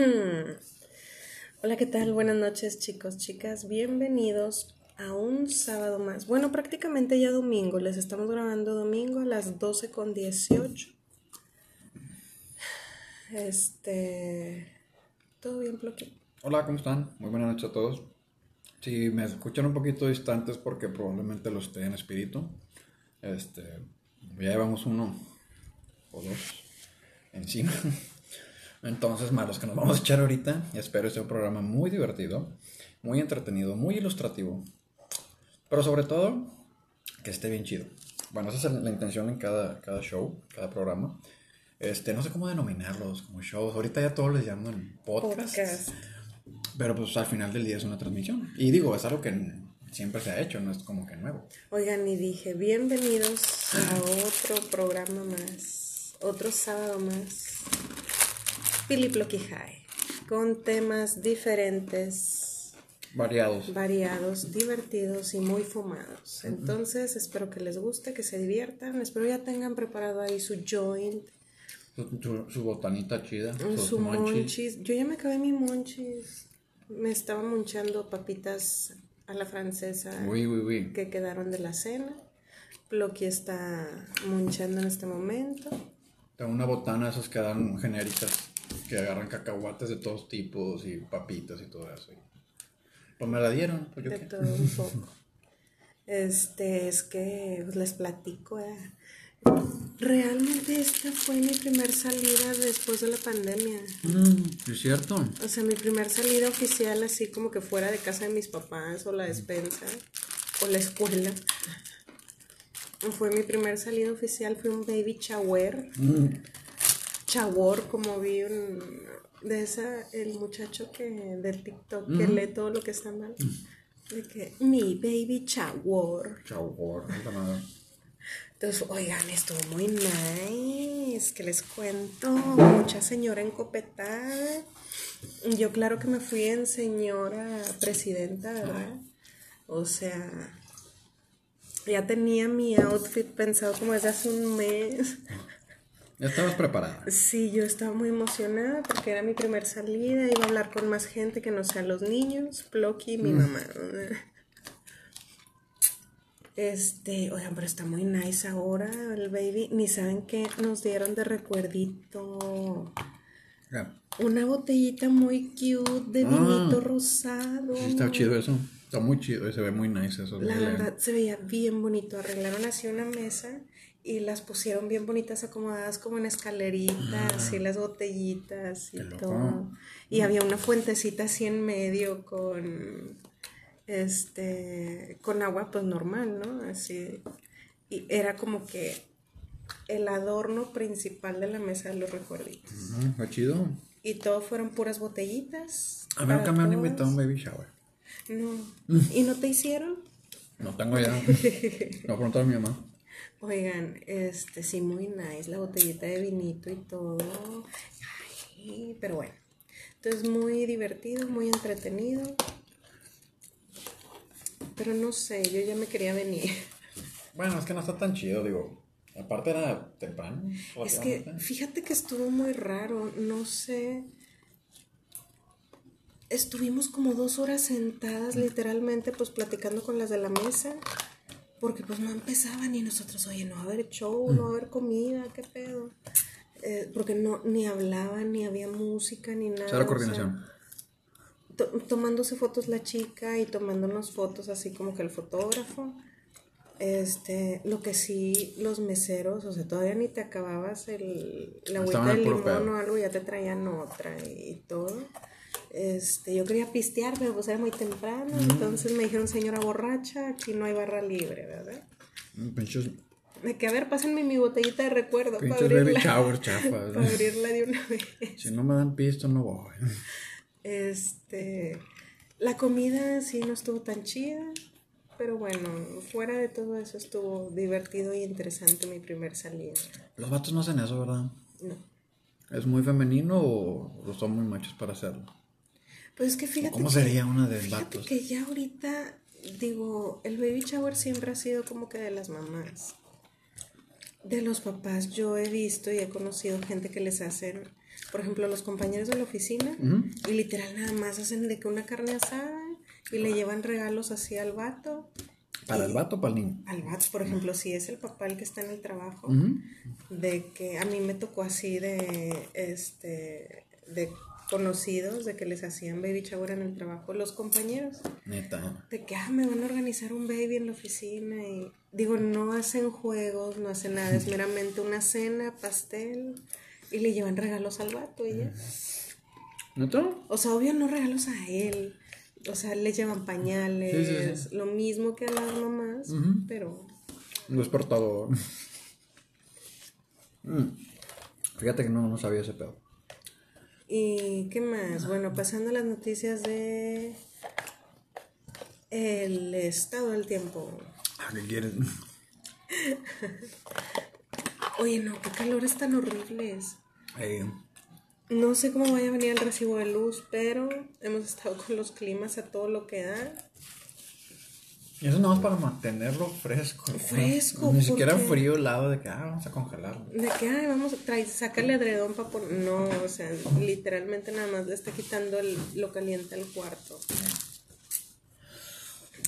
Hola, ¿qué tal? Buenas noches, chicos, chicas. Bienvenidos a un sábado más. Bueno, prácticamente ya domingo. Les estamos grabando domingo a las 12 con 18. Este. ¿Todo bien, Ploqui? Hola, ¿cómo están? Muy buenas noches a todos. Si me escuchan un poquito distantes porque probablemente lo esté en espíritu. Este. Ya llevamos uno o dos encima. Entonces, más los que nos vamos a echar ahorita, espero sea un programa muy divertido, muy entretenido, muy ilustrativo, pero sobre todo que esté bien chido. Bueno, esa es la intención en cada, cada show, cada programa. Este, no sé cómo denominarlos como shows. Ahorita ya todos les llaman podcasts. Podcast. Pero pues al final del día es una transmisión. Y digo, es algo que siempre se ha hecho, no es como que nuevo. Oigan, y dije, bienvenidos a otro programa más, otro sábado más High, con temas diferentes. Variados. Variados, divertidos y muy fumados. Entonces, espero que les guste, que se diviertan. Espero ya tengan preparado ahí su joint. Su, botanita chida. Su monchis. Yo ya me acabé mi monchis. Me estaba munchando papitas a la francesa que quedaron de la cena. Ploqui está munchando en este momento. Una botana, esas quedan genéricas que agarran cacahuates de todos tipos y papitas y todo eso. Pues me la dieron, pues yo De todo un poco. Este, es que pues, les platico, eh. Realmente esta fue mi primer salida después de la pandemia. Mm, es cierto. O sea, mi primer salida oficial así como que fuera de casa de mis papás o la despensa o la escuela. Fue mi primer salida oficial, fue un baby shower. Mm chabor, como vi un, de esa, el muchacho que del TikTok que lee todo lo que está mal. De que mi baby chabor. Chabor, Entonces, oigan, estuvo muy nice, que les cuento, mucha señora encopetada. Yo claro que me fui en señora presidenta, ¿verdad? O sea, ya tenía mi outfit pensado como desde hace un mes. ¿Ya estabas preparada? Sí, yo estaba muy emocionada porque era mi primer salida, iba a hablar con más gente que no sean los niños, Plocky y mi mm. mamá. Este, oigan, pero está muy nice ahora el baby. Ni saben qué nos dieron de recuerdito. Una botellita muy cute de vinito ah. rosado. Sí, está chido eso. Está muy chido, se ve muy nice eso. La verdad, se veía bien bonito. Arreglaron así una mesa y las pusieron bien bonitas acomodadas como en escaleritas y ah. las botellitas y todo. Y había una fuentecita así en medio con este con agua pues normal, ¿no? Así y era como que el adorno principal de la mesa de los recuerditos. Uh chido. Y todo fueron puras botellitas. A mí nunca me han invitado a un baby shower. No. ¿Y no te hicieron? No tengo ya. No preguntar a mi mamá. Oigan, este sí, muy nice, la botellita de vinito y todo. Ay, pero bueno. Entonces, muy divertido, muy entretenido. Pero no sé, yo ya me quería venir. Bueno, es que no está tan chido, digo. Aparte era temprano. Es que fíjate que estuvo muy raro, no sé. Estuvimos como dos horas sentadas, literalmente, pues platicando con las de la mesa porque pues no empezaban y nosotros, oye, no va a haber show, no va a haber comida, qué pedo. Eh, porque no, ni hablaban, ni había música, ni nada. la coordinación. tomándose fotos la chica y tomándonos fotos así como que el fotógrafo. Este, lo que sí, los meseros, o sea, todavía ni te acababas el, la agüita de limón o algo, ya te traían otra y todo. Este, yo quería pistear, pero pues era muy temprano. Entonces me dijeron, señora borracha, aquí no hay barra libre, ¿verdad? Mm, me quedé, a ver, pásenme mi botellita de recuerdo para abrirla, para abrirla de una vez. Si no me dan pisto, no voy. Este, la comida sí no estuvo tan chida, pero bueno, fuera de todo eso estuvo divertido y interesante mi primer salida. Los vatos no hacen eso, ¿verdad? No. ¿Es muy femenino o son muy machos para hacerlo? Pues es que fíjate. ¿Cómo sería una de vatos? que ya ahorita, digo, el baby shower siempre ha sido como que de las mamás. De los papás yo he visto y he conocido gente que les hacen, por ejemplo, los compañeros de la oficina y literal nada más hacen de que una carne asada y le llevan regalos así al vato. ¿Para el vato o para el niño? Al vato, por ejemplo, si es el papá el que está en el trabajo, de que a mí me tocó así de, este, de conocidos, de que les hacían baby shower en el trabajo, los compañeros. Neta. De que, ah, me van a organizar un baby en la oficina y, digo, no hacen juegos, no hacen nada, es meramente una cena, pastel y le llevan regalos al vato y ya. ¿Neta? O sea, obvio no regalos a él, o sea, le llevan pañales, lo mismo que a las mamás, pero... No es portador. Mm. Fíjate que no, no sabía ese pedo. ¿Y qué más? Bueno, pasando a las noticias de el estado del tiempo. Ah, ¿Qué quieres? Oye, no, qué calores tan horribles. Eh, No sé cómo vaya a venir el recibo de luz, pero hemos estado con los climas a todo lo que da. Y eso nada más para mantenerlo fresco. ¿no? Fresco, Ni siquiera porque- frío helado de que, ah, vamos a congelarlo. De que, ay, vamos a traer, sácale adredón para poner. No, o sea, literalmente nada más le está quitando el- lo caliente al cuarto.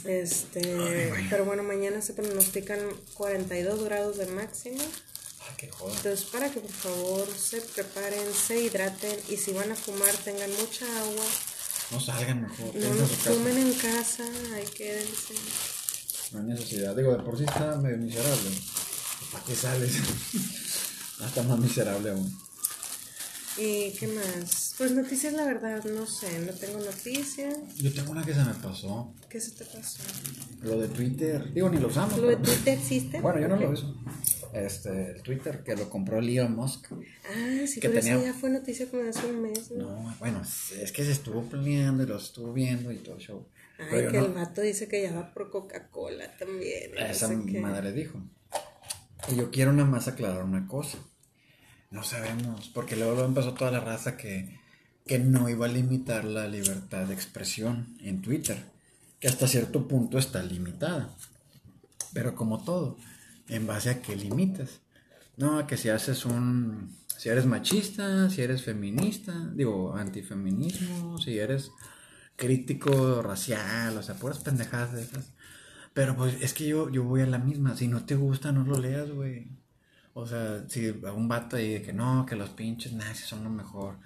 Este, pero bueno, mañana se pronostican 42 grados de máximo. Ay, qué joda. Entonces, para que por favor se preparen, se hidraten y si van a fumar, tengan mucha agua. No salgan mejor. No nos en casa, ahí quédense. No hay necesidad. Digo, de por sí está medio miserable. ¿Para qué sales? Está más miserable aún. ¿Y qué más? Pues noticias, la verdad, no sé, no tengo noticias. Yo tengo una que se me pasó. ¿Qué se te pasó? Lo de Twitter. Digo, ni lo usamos. ¿Lo de Twitter existe? Bueno, yo no lo uso. Este, el Twitter que lo compró Elon Musk. Ah, sí, que pero tenía- eso ya fue noticia como hace un mes, ¿no? No, bueno, es que se estuvo planeando y lo estuvo viendo y todo el show. Ay, Pero que no- el vato dice que ya va por Coca-Cola también. Esa madre dijo. Y yo quiero nada más aclarar una cosa. No sabemos, porque luego, luego empezó toda la raza que, que no iba a limitar la libertad de expresión en Twitter, que hasta cierto punto está limitada. Pero como todo, en base a qué limitas. No, que si haces un... Si eres machista, si eres feminista, digo, antifeminismo, si eres crítico racial, o sea, puras pendejadas de esas. Pero pues es que yo, yo voy a la misma. Si no te gusta, no lo leas, güey. O sea, si a un vato ahí de que no, que los pinches nazis son lo mejor.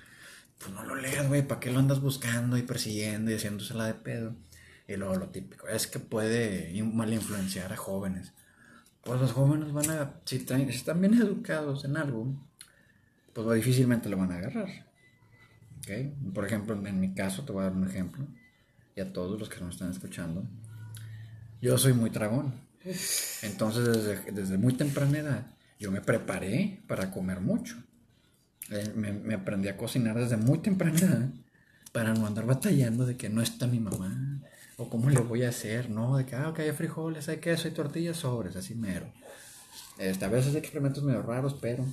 Pues no lo leas, güey. ¿Para qué lo andas buscando y persiguiendo y haciéndosela de pedo? Y luego lo típico, es que puede mal influenciar a jóvenes. Pues los jóvenes van a, si, están bien educados en algo, pues difícilmente lo van a agarrar. Por ejemplo, en mi caso, te voy a dar un ejemplo. Y a todos los que nos están escuchando. Yo soy muy tragón. Entonces, desde, desde muy temprana edad, yo me preparé para comer mucho. Eh, Me, me aprendí a cocinar desde muy temprana edad para no andar batallando de que no está mi mamá o cómo le voy a hacer, no, de que, ah, ok, hay frijoles, hay queso, hay tortillas, sobres, así mero. Este, a veces hay experimentos medio raros, pero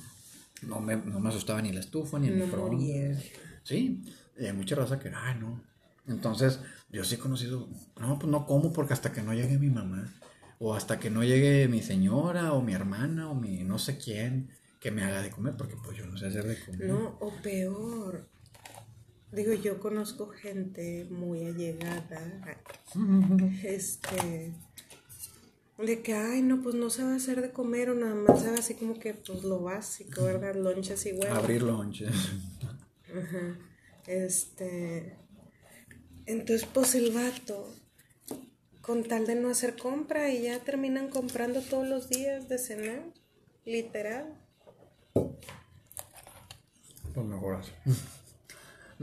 no me, no me asustaba ni la estufa ni el No microondas. Sí, y hay mucha raza que, ay, no. Entonces, yo sí he conocido, no, pues no como porque hasta que no llegue mi mamá, o hasta que no llegue mi señora, o mi hermana, o mi no sé quién, que me haga de comer, porque pues yo no sé hacer de comer. No, o peor. Digo, yo conozco gente muy allegada. Este. De que, ay, no, pues no sabe hacer de comer o nada más sabe así como que, pues lo básico, ¿verdad? Lonchas y huevos. Abrir lonches. Ajá. Este. Entonces, pues el vato, con tal de no hacer compra, y ya terminan comprando todos los días de cenar, literal. Pues mejoras.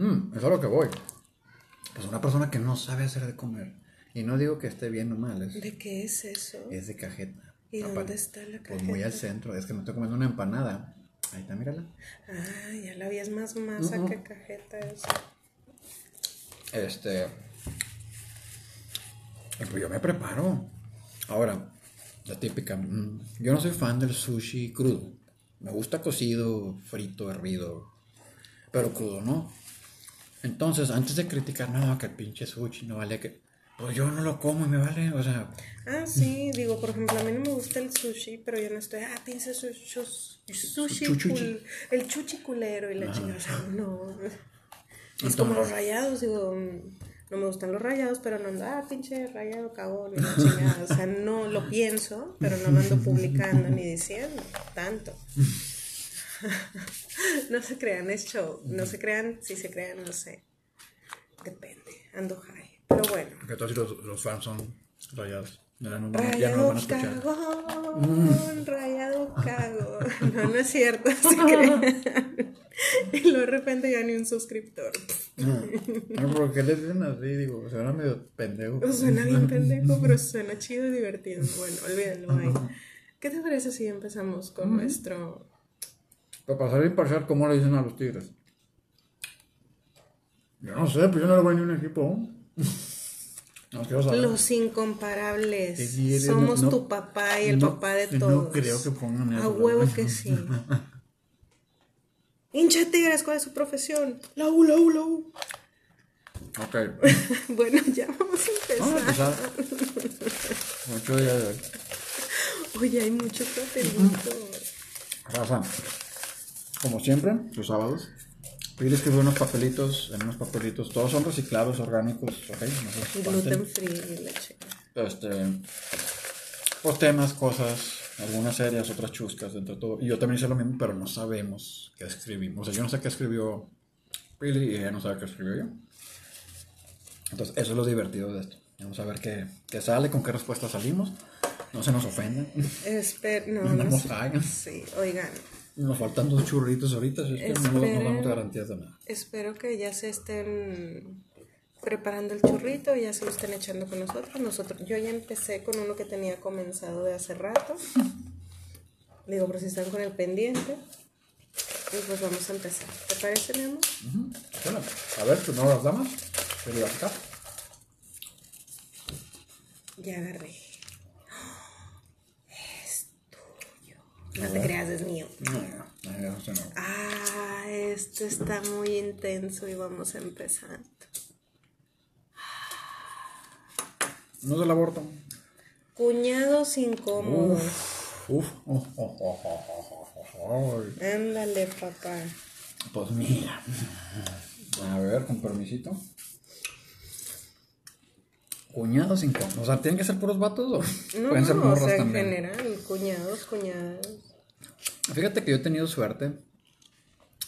Mm, eso es a lo que voy. Pues una persona que no sabe hacer de comer. Y no digo que esté bien o mal, es, ¿De qué es eso? es de cajeta. ¿Y Aparte, dónde está la Pues muy al cajeta? centro. Es que me estoy comiendo una empanada. Ahí está, mírala. Ah, ya la vías más masa que cajeta esa. Este. pues yo me preparo. Ahora, la típica. mm, Yo no soy fan del sushi crudo. Me gusta cocido, frito, hervido. Pero crudo no. Entonces, antes de criticar, no, que el pinche sushi no vale que. pues yo no lo como y me vale, o sea. Ah, sí, digo, por ejemplo, a mí no me gusta el sushi, pero yo no estoy, ah, piensa sushi, sushi, el chuchi culero y la chingada, o sea, no. Es como los rayados, digo, no me gustan los rayados, pero no ando, ah, pinche rayado cagón, y la chingada, o sea, no lo pienso, pero no lo ando publicando ni diciendo tanto. no se crean, es show, no se crean, si se crean, no sé, depende, ando high. Pero bueno. Porque todos los, los fans son rayados. No, no, rayado ya no cagón, rayado cagón. No, no es cierto, Y luego de repente ya ni un suscriptor. No, no ¿por qué le dicen así? Digo, suena medio pendejo. Suena bien pendejo, pero suena chido y divertido. Bueno, olvídalo ahí. ¿Qué te parece si empezamos con nuestro... Para pasar imparcial, ¿cómo le dicen a los tigres? Yo no sé, pues yo no le voy ni un equipo. Los incomparables. Somos tu papá y el papá de todos. No creo que pongan. A huevo que sí. Hincha tigres, ¿cuál es su profesión? La U, la U, la U. Ok. bueno, ya vamos a empezar. Vamos a empezar. mucho día de hoy. Oye, hay mucho contenido. Raza, como siempre, los sábados, Voy a escribir unos papelitos, en unos papelitos, todos son reciclados, orgánicos, ok. No Gluten free, leche. Este, pues temas, cosas, algunas serias, otras chuscas, dentro de todo. Y yo también hice lo mismo, pero no sabemos qué escribimos. O sea, yo no sé qué escribió Pili y ella no sabe qué escribió yo. Entonces, eso es lo divertido de esto. Vamos a ver qué, qué sale, con qué respuesta salimos. No se nos ofendan. Espero, no, no, Sí, oigan. Nos faltan dos churritos ahorita, es que no, no damos garantías de nada. Espero que ya se estén preparando el churrito y ya se lo estén echando con nosotros. nosotros. Yo ya empecé con uno que tenía comenzado de hace rato. Digo, pero si están con el pendiente, pues vamos a empezar. ¿Te parece, mi amor? Bueno, a ver, tú no las damas. ¿Qué le vas a Ya agarré. No te creas, es mío. No, no, no, no. Ah, esto está muy intenso y vamos empezando. No se la aborto. Cuñados incómodos. Uf, uf, oh, Ándale, papá. Pues mira. A ver, con permisito. Cuñados incómodos. O sea, ¿tienen que ser puros vatos o no, pueden ser morros o sea, en general, cuñados, cuñadas. Fíjate que yo he tenido suerte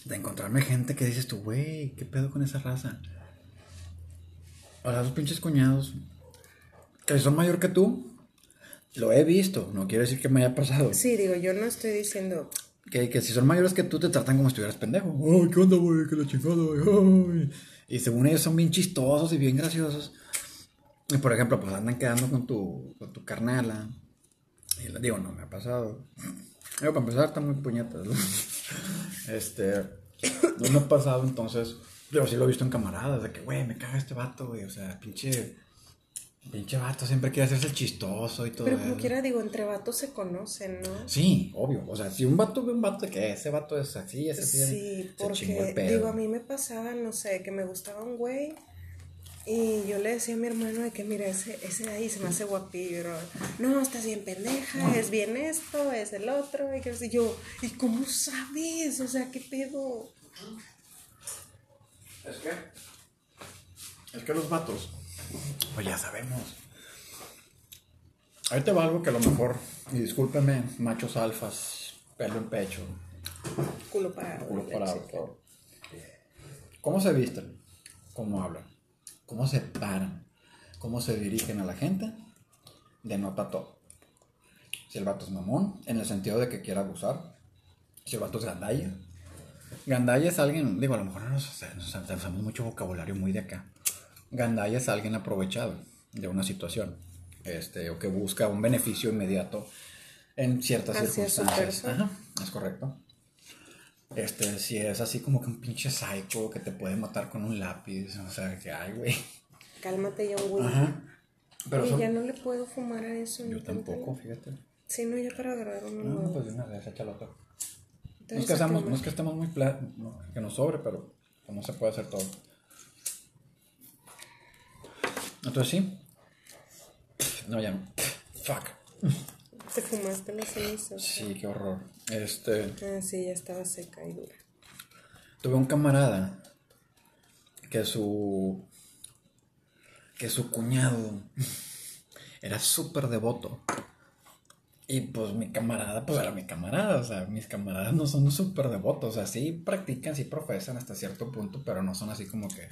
de encontrarme gente que dices tú, güey, ¿qué pedo con esa raza? O sea, esos pinches cuñados que son mayor que tú, lo he visto, no quiere decir que me haya pasado. Sí, digo, yo no estoy diciendo... Que, que si son mayores que tú, te tratan como si estuvieras pendejo. Ay, ¿qué onda, güey? ¿Qué la chingada, güey? Y según ellos son bien chistosos y bien graciosos. Y por ejemplo, pues andan quedando con tu, con tu carnala. Y le digo, no me ha pasado. Digo, para empezar, está muy puñetas. este, no me ha pasado, entonces. Pero sí lo he visto en camaradas, de que, güey, me caga este vato, güey. O sea, pinche. Pinche vato siempre quiere hacerse el chistoso y todo. Pero como quiera, digo, entre vatos se conocen, ¿no? Sí, obvio. O sea, si un vato ve un vato que ese vato es así, ese así. Sí, porque, digo, a mí me pasaba, no sé, que me gustaba un güey y yo le decía a mi hermano de que, mira, ese, ese de ahí se me hace guapillo. No, estás bien pendeja, es bien esto, es el otro. Y que yo, ¿y cómo sabes? O sea, ¿qué pedo? Es que, es que los vatos, pues ya sabemos. Ahí te va algo que a lo mejor, y discúlpeme, machos alfas, pelo en pecho. Culo parado. Culo parado, ¿Cómo se visten? ¿Cómo hablan? Cómo se paran, cómo se dirigen a la gente, denota todo. Si el vato es mamón, en el sentido de que quiere abusar, si el vato es gandalla. Gandalla es alguien, digo, a lo mejor no nos, usamos mucho vocabulario muy de acá. Gandalla es alguien aprovechado de una situación, este, o que busca un beneficio inmediato en ciertas circunstancias. Ajá, es correcto. Este, si es así como que un pinche psycho que te puede matar con un lápiz, o sea, que ay, güey. Cálmate ya, güey. Ajá. Pero ya no le puedo fumar a eso. Yo tampoco, fíjate. Sí, no, ya para agarrar uno No, pues de una vez, échalo otro. No es, que estamos, no es que estemos muy pla que nos sobre, pero no se puede hacer todo. Entonces sí, No, ya no. Fuck. Te fumaste la ceniza. Sí, qué horror. Este. Ah, sí, ya estaba seca y dura. Tuve un camarada que su. que su cuñado era súper devoto. Y pues mi camarada, pues era mi camarada, o sea, mis camaradas no son súper devotos, o sea, sí practican, sí profesan hasta cierto punto, pero no son así como que,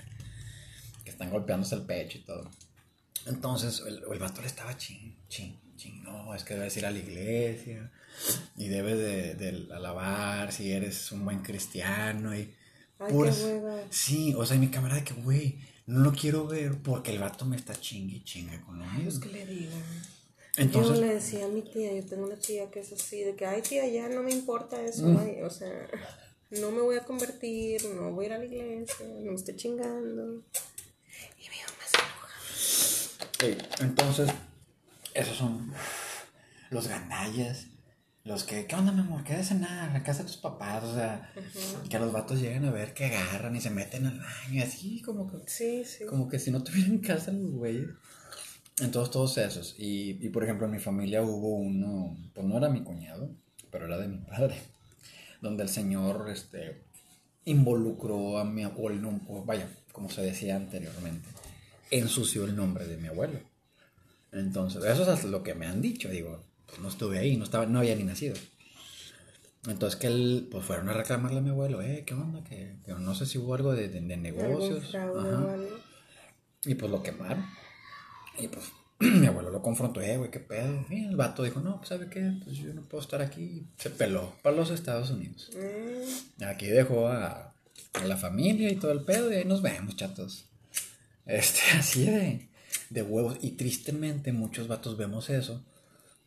que están golpeándose el pecho y todo. Entonces, el, el vato le estaba ching, ching, no, es que debes ir a la iglesia y debes de, de alabar si eres un buen cristiano y... Ay, puras- qué hueva. Sí, o sea, y mi camarada que, güey, no lo quiero ver porque el vato me está chingue y chingue con lo Pues mismo. que le digan. Entonces, yo le decía a mi tía, yo tengo una tía que es así, de que, ay tía, ya no me importa eso, Mm. ay, o sea, no me voy a convertir, no voy a ir a la iglesia, no me estoy chingando. Y mi mamá se enoja. Sí, entonces, esos son los gandallas. Los que, ¿qué onda, mi amor? ¿Qué de cenar? La casa de tus papás. O sea, que los vatos llegan a ver que agarran y se meten al baño. Así como que, Sí, sí. como que si no tuvieran casa los güeyes. Entonces, todos esos. Y, y, por ejemplo, en mi familia hubo uno, pues no era mi cuñado, pero era de mi padre. Donde el señor, este, involucró a mi abuelo, vaya, como se decía anteriormente, ensució el nombre de mi abuelo. Entonces, eso es lo que me han dicho, digo, pues no estuve ahí, no, estaba, no había ni nacido. Entonces que él, pues fueron a reclamarle a mi abuelo, eh, ¿qué onda? Que, no sé si hubo algo de, de- negocios. Ajá. Y pues lo quemaron. Y pues mi abuelo lo confrontó, eh, güey, qué pedo. Y el vato dijo, no, pues sabe qué, pues yo no puedo estar aquí. Se peló para los Estados Unidos. Mm, Aquí dejó a, a la familia y todo el pedo y ahí nos vemos, chatos. Este, así de, de huevos. Y tristemente muchos vatos vemos eso.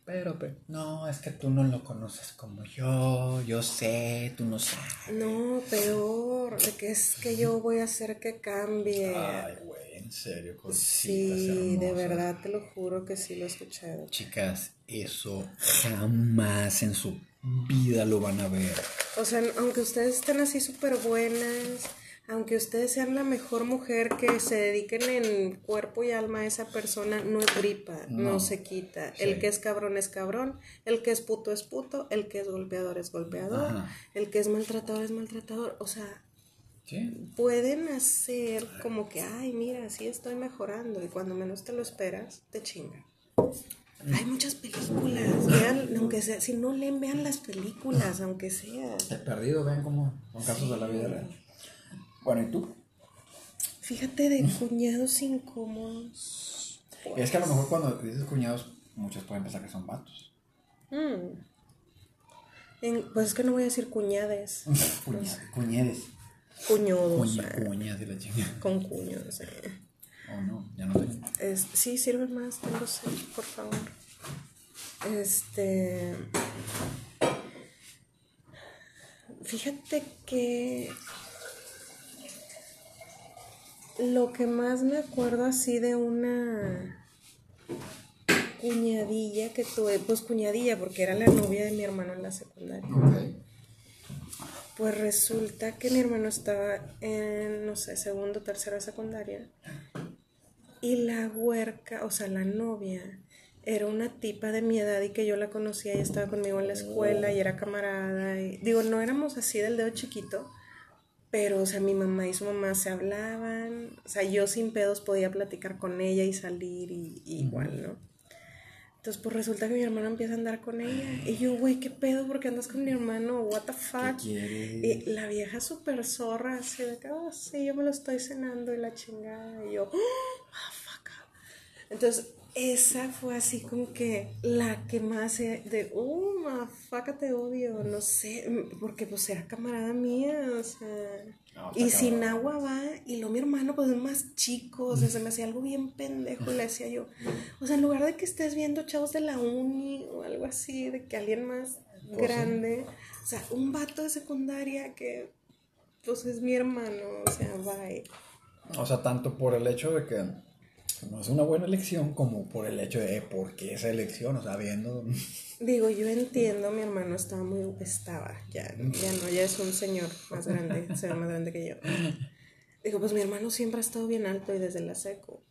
Pero, pero, no, es que tú no lo conoces como yo, yo sé, tú no sabes. no, peor, de que es que yo voy a hacer que cambie. Ay, güey, en serio, sí, de hermosas. verdad, te lo juro que sí lo he escuchado. Chicas, eso jamás en su vida lo van a ver. O sea, aunque ustedes estén así súper buenas, aunque ustedes sean la mejor mujer que se dediquen en cuerpo y alma a esa persona, no es gripa, no, No. se quita. Sí. El que es cabrón es cabrón, el que es puto es puto, el que es golpeador es golpeador, Ajá. el que es maltratador es maltratador. O sea, ¿Sí? pueden hacer como que, ay, mira, sí estoy mejorando y cuando menos te lo esperas, te chingan. Hay muchas películas, vean, aunque sea, si no leen, vean las películas, aunque sea. He perdido, ven como son casos de la vida real. Bueno, ¿y tú? Fíjate de cuñados incómodos. Es que a lo mejor cuando dices cuñados, muchos pueden pensar que son vatos. Mm. En- pues es que no voy a decir cuñades, Cuña- Cuñedes. cuñodos, Cuña, cuñas y la chinga. con cuños. eh. Oh, no, ya no tengo. Es- sí, sirve más, tengo sed, por favor. Este. Fíjate que. Lo que más me acuerdo así de una cuñadilla que tuve, pues cuñadilla, porque era la novia de mi hermano en la secundaria. Pues resulta que mi hermano estaba en, no sé, segundo, tercero de secundaria. Y la huerca, o sea, la novia, era una tipa de mi edad y que yo la conocía y estaba conmigo en la escuela y era camarada. Y, digo, no éramos así del dedo chiquito, pero, o sea, mi mamá y su mamá se hablaban. O sea, yo sin pedos podía platicar con ella y salir y, y igual, ¿no? Entonces, pues resulta que mi hermano empieza a andar con ella. Y yo, güey, ¿qué pedo? ¿Por qué andas con mi hermano? ¿What the fuck? quieres? Y la vieja súper zorra, así de que, oh, sí, yo me lo estoy cenando y la chingada. Y yo, oh, motherfucker. Entonces, esa fue así como que la que más de, de oh, motherfucker, te odio. No sé, porque pues era camarada mía, o sea. No, y sin agua va, y luego mi hermano, pues es más chico, o sea, se me hacía algo bien pendejo. Y le decía yo, o sea, en lugar de que estés viendo chavos de la uni o algo así, de que alguien más Pues sí. grande, o sea, un vato de secundaria que, pues es mi hermano, o sea, bye. O sea, tanto por el hecho de que no es una buena elección como por el hecho de eh, por qué esa elección, o sea, viendo... Digo, yo entiendo, mi hermano estaba muy, estaba, ya, ya no, ya es un señor más grande, se ve más grande que yo. Digo, pues mi hermano siempre ha estado bien alto y desde la seco.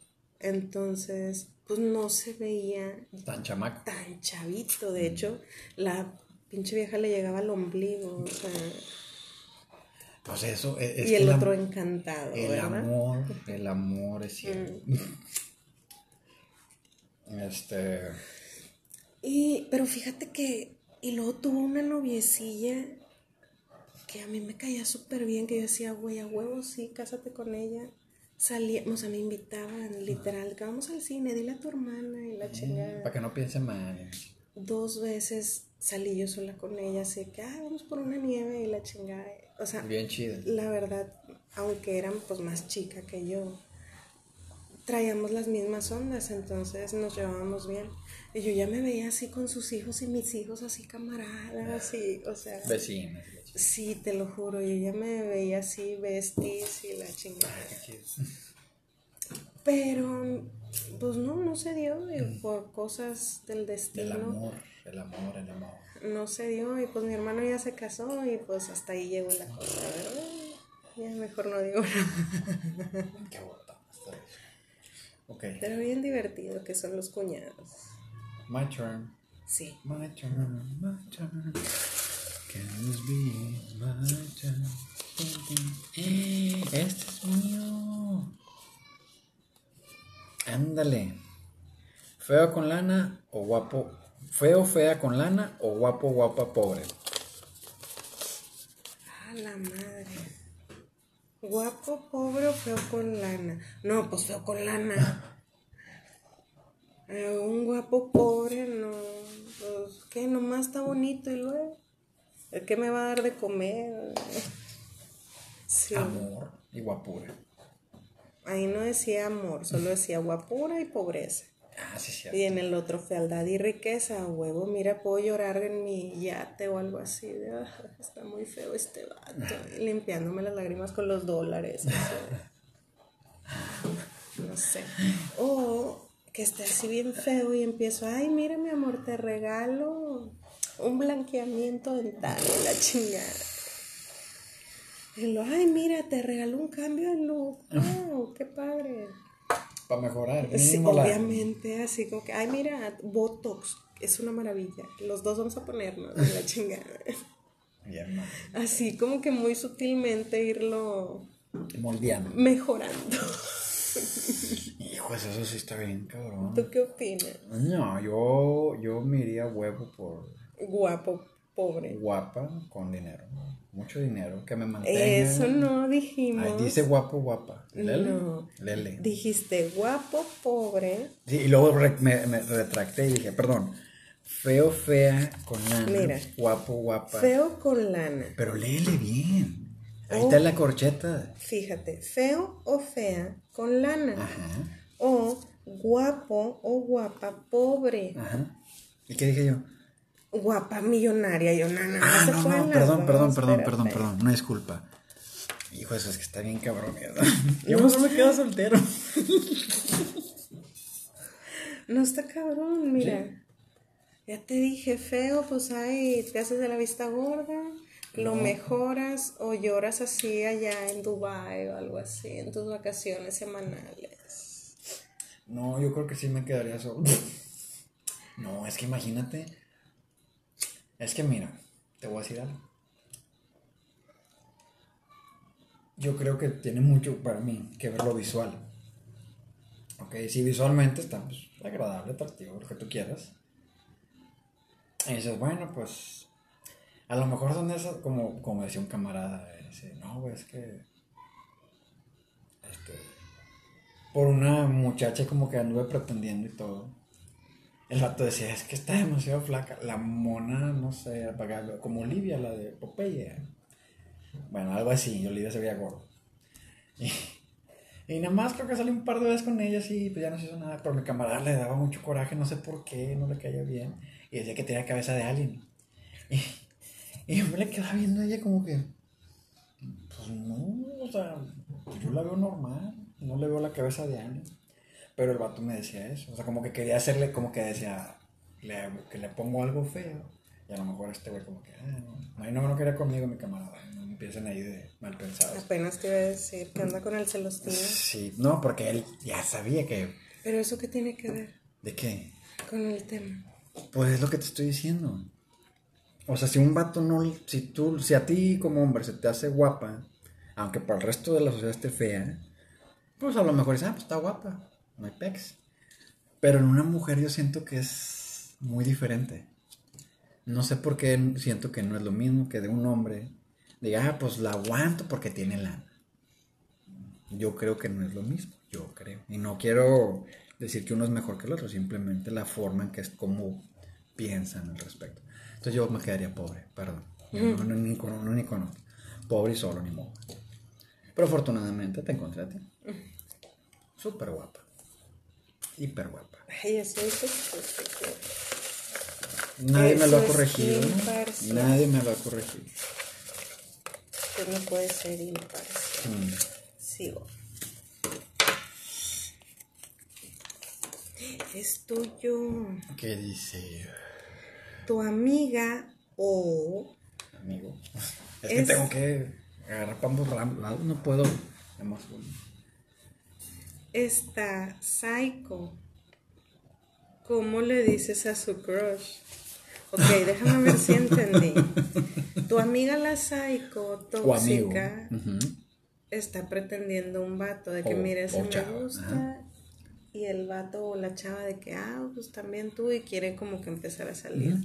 Entonces, pues no se veía Tan chamaco. tan chavito. De hecho, la pinche vieja le llegaba al ombligo. O sea, Pues eso es, es y el la- otro encantado, El ¿verdad? Mm. amor, el amor es ciego. Este. Y, pero fíjate que, y luego tuvo una noviecilla que a mí me caía súper bien, que yo decía, güey, a huevo, sí, cásate con ella. Salíamos, o sea, me invitaban, literal, que vamos al cine, dile a tu hermana y la chingada. Para que no piense mal. Dos veces salí yo sola con ella, así que, ah, vamos por una nieve y la chingada. O sea, Bien chido. la verdad, aunque eran pues más chica que yo, traíamos las mismas ondas, entonces nos llevábamos bien. Y yo ya me veía así con sus hijos y mis hijos así camaradas y, o sea, Vecinas. sí, te lo juro, yo ya me veía así besties y la chingada. Pero, pues no, no se dio y por cosas del El destino. amor, el amor, el amor. no se dio y pues mi hermano ya se casó y pues hasta ahí llegó la cosa, ¿verdad? Ya mejor no digo nada. Qué bota. Está bien. Ok. Pero bien divertido que son los cuñados. My turn. Sí. My turn, my turn. Can this be my turn? Este es mío. Ándale. Feo con lana o guapo. Feo, fea con lana o guapo, guapa, pobre. A la madre. Guapo, pobre o feo con lana. No, pues feo con lana. Eh, un guapo pobre, no. Pues, ¿qué? Nomás está bonito y luego. ¿El qué me va a dar de comer? Sí. Amor y guapura. Ahí no decía amor, solo decía guapura y pobreza. Ah, sí. Y en el otro, fealdad y riqueza, huevo, mira, puedo llorar en mi yate o algo así. de, "Ah, está muy feo este vato. Y limpiándome las lágrimas con los dólares. No sé. O que esté así bien feo y empiezo, ay, mira, mi amor, te regalo un blanqueamiento dental y la chingada. Y lo, ay, mira, te regalo un cambio de look. Wow, qué padre. Para mejorar. Sí, la- obviamente, así como que, ay, mira, Botox, es una maravilla. Los dos vamos a ponernos en la chingada. Bien. Así como que muy sutilmente irlo Moldeando. mejorando. Hijos, eso sí está bien, cabrón. ¿Tú qué opinas? No, yo, yo me iría huevo por Guapo, pobre. guapa con dinero. Mucho dinero, que me mantenga. Eso no dijimos. Ahí dice guapo, guapa. Lele. No. Lele. Dijiste guapo, pobre. Sí, y luego re- me, me retracté y dije, perdón, feo, fea, con lana. Mira. Guapo, guapa. Feo con lana. Pero léele bien. Ahí Oh. está la corcheta. Fíjate, feo o fea con lana. Ajá, O guapo o guapa pobre. ajá. ¿Y qué dije yo? Guapa millonaria, yo nana. Ah, se no, no, las perdón, perdón, perdón, perdón, perdón, una disculpa. Hijo, eso es que está bien cabrón. Yo mejor me quedo soltero. No está cabrón, mira. Ya te dije, feo, pues ahí te haces de la vista gorda, lo mejoras o lloras así allá en Dubai o algo así, en tus vacaciones semanales. No, yo creo que sí me quedaría solo. No, es que imagínate. Es que mira, te voy a decir algo. Yo creo que tiene mucho para mí que ver lo visual. Ok, si visualmente está pues, agradable, atractivo, lo que tú quieras. Y dices, bueno, pues a lo mejor son esas, como, como decía un camarada, no, es que este, por una muchacha como que anduve pretendiendo y todo. El vato decía, es que está demasiado flaca. La mona, no sé, como Olivia, la de Popeye. Bueno, algo así, Olivia se veía gordo. Y, nada más creo que salí un par de veces con ella, sí, pues ya no se hizo nada. Pero mi camarada le daba mucho coraje, no sé por qué, no le caía bien. Y decía que tenía cabeza de alien. Y, y yo me le quedaba viendo a ella como que, pues no, o sea, yo la veo normal, no le veo la cabeza de alien. Pero el vato me decía eso, o sea, como que quería hacerle, como que decía, le- que le pongo algo feo. Y a lo mejor este güey como que, ah, no, no, no quería conmigo mi camarada, no empiecen ahí de mal pensados. Apenas te iba a decir que anda con el celostino. Sí, no, porque él ya sabía que Pero eso qué tiene que ver ¿De qué? con el tema. Pues es lo que te estoy diciendo. O sea, si un vato no, si tú, si a ti como hombre se te hace guapa, aunque para el resto de la sociedad esté fea, pues a lo mejor dices, ah, pues está guapa, no hay pex. Pero en una mujer yo siento que es muy diferente. No sé por qué siento que no es lo mismo que de un hombre. Diga, ah, pues la aguanto porque tiene lana. Yo creo que no es lo mismo, yo creo. Y no quiero decir que uno es mejor que el otro, simplemente la forma en que es como piensan al respecto. Entonces yo me quedaría pobre, perdón. No, no, ni con uno ni con otro. Pobre y solo, ni modo. Pero afortunadamente te encontré a ti. Súper guapa. Hiper guapa. Ay, eso es Nadie me lo ha corregido. Nadie me lo ha corregido. Pues no puede ser imparcial. Mm. Sigo. Es tuyo. ¿Qué dice, Tu amiga o amigo? Es, que tengo que agarrar para ambos lados. No puedo. Además, esta psycho. ¿Cómo le dices a su crush? Ok, déjame ver si entendí. Tu amiga la psycho tóxica está pretendiendo un vato de que O- mire, ese o me gusta. ajá. Y el vato o la chava de que, ah, pues también tú y quiere como que empezar a salir.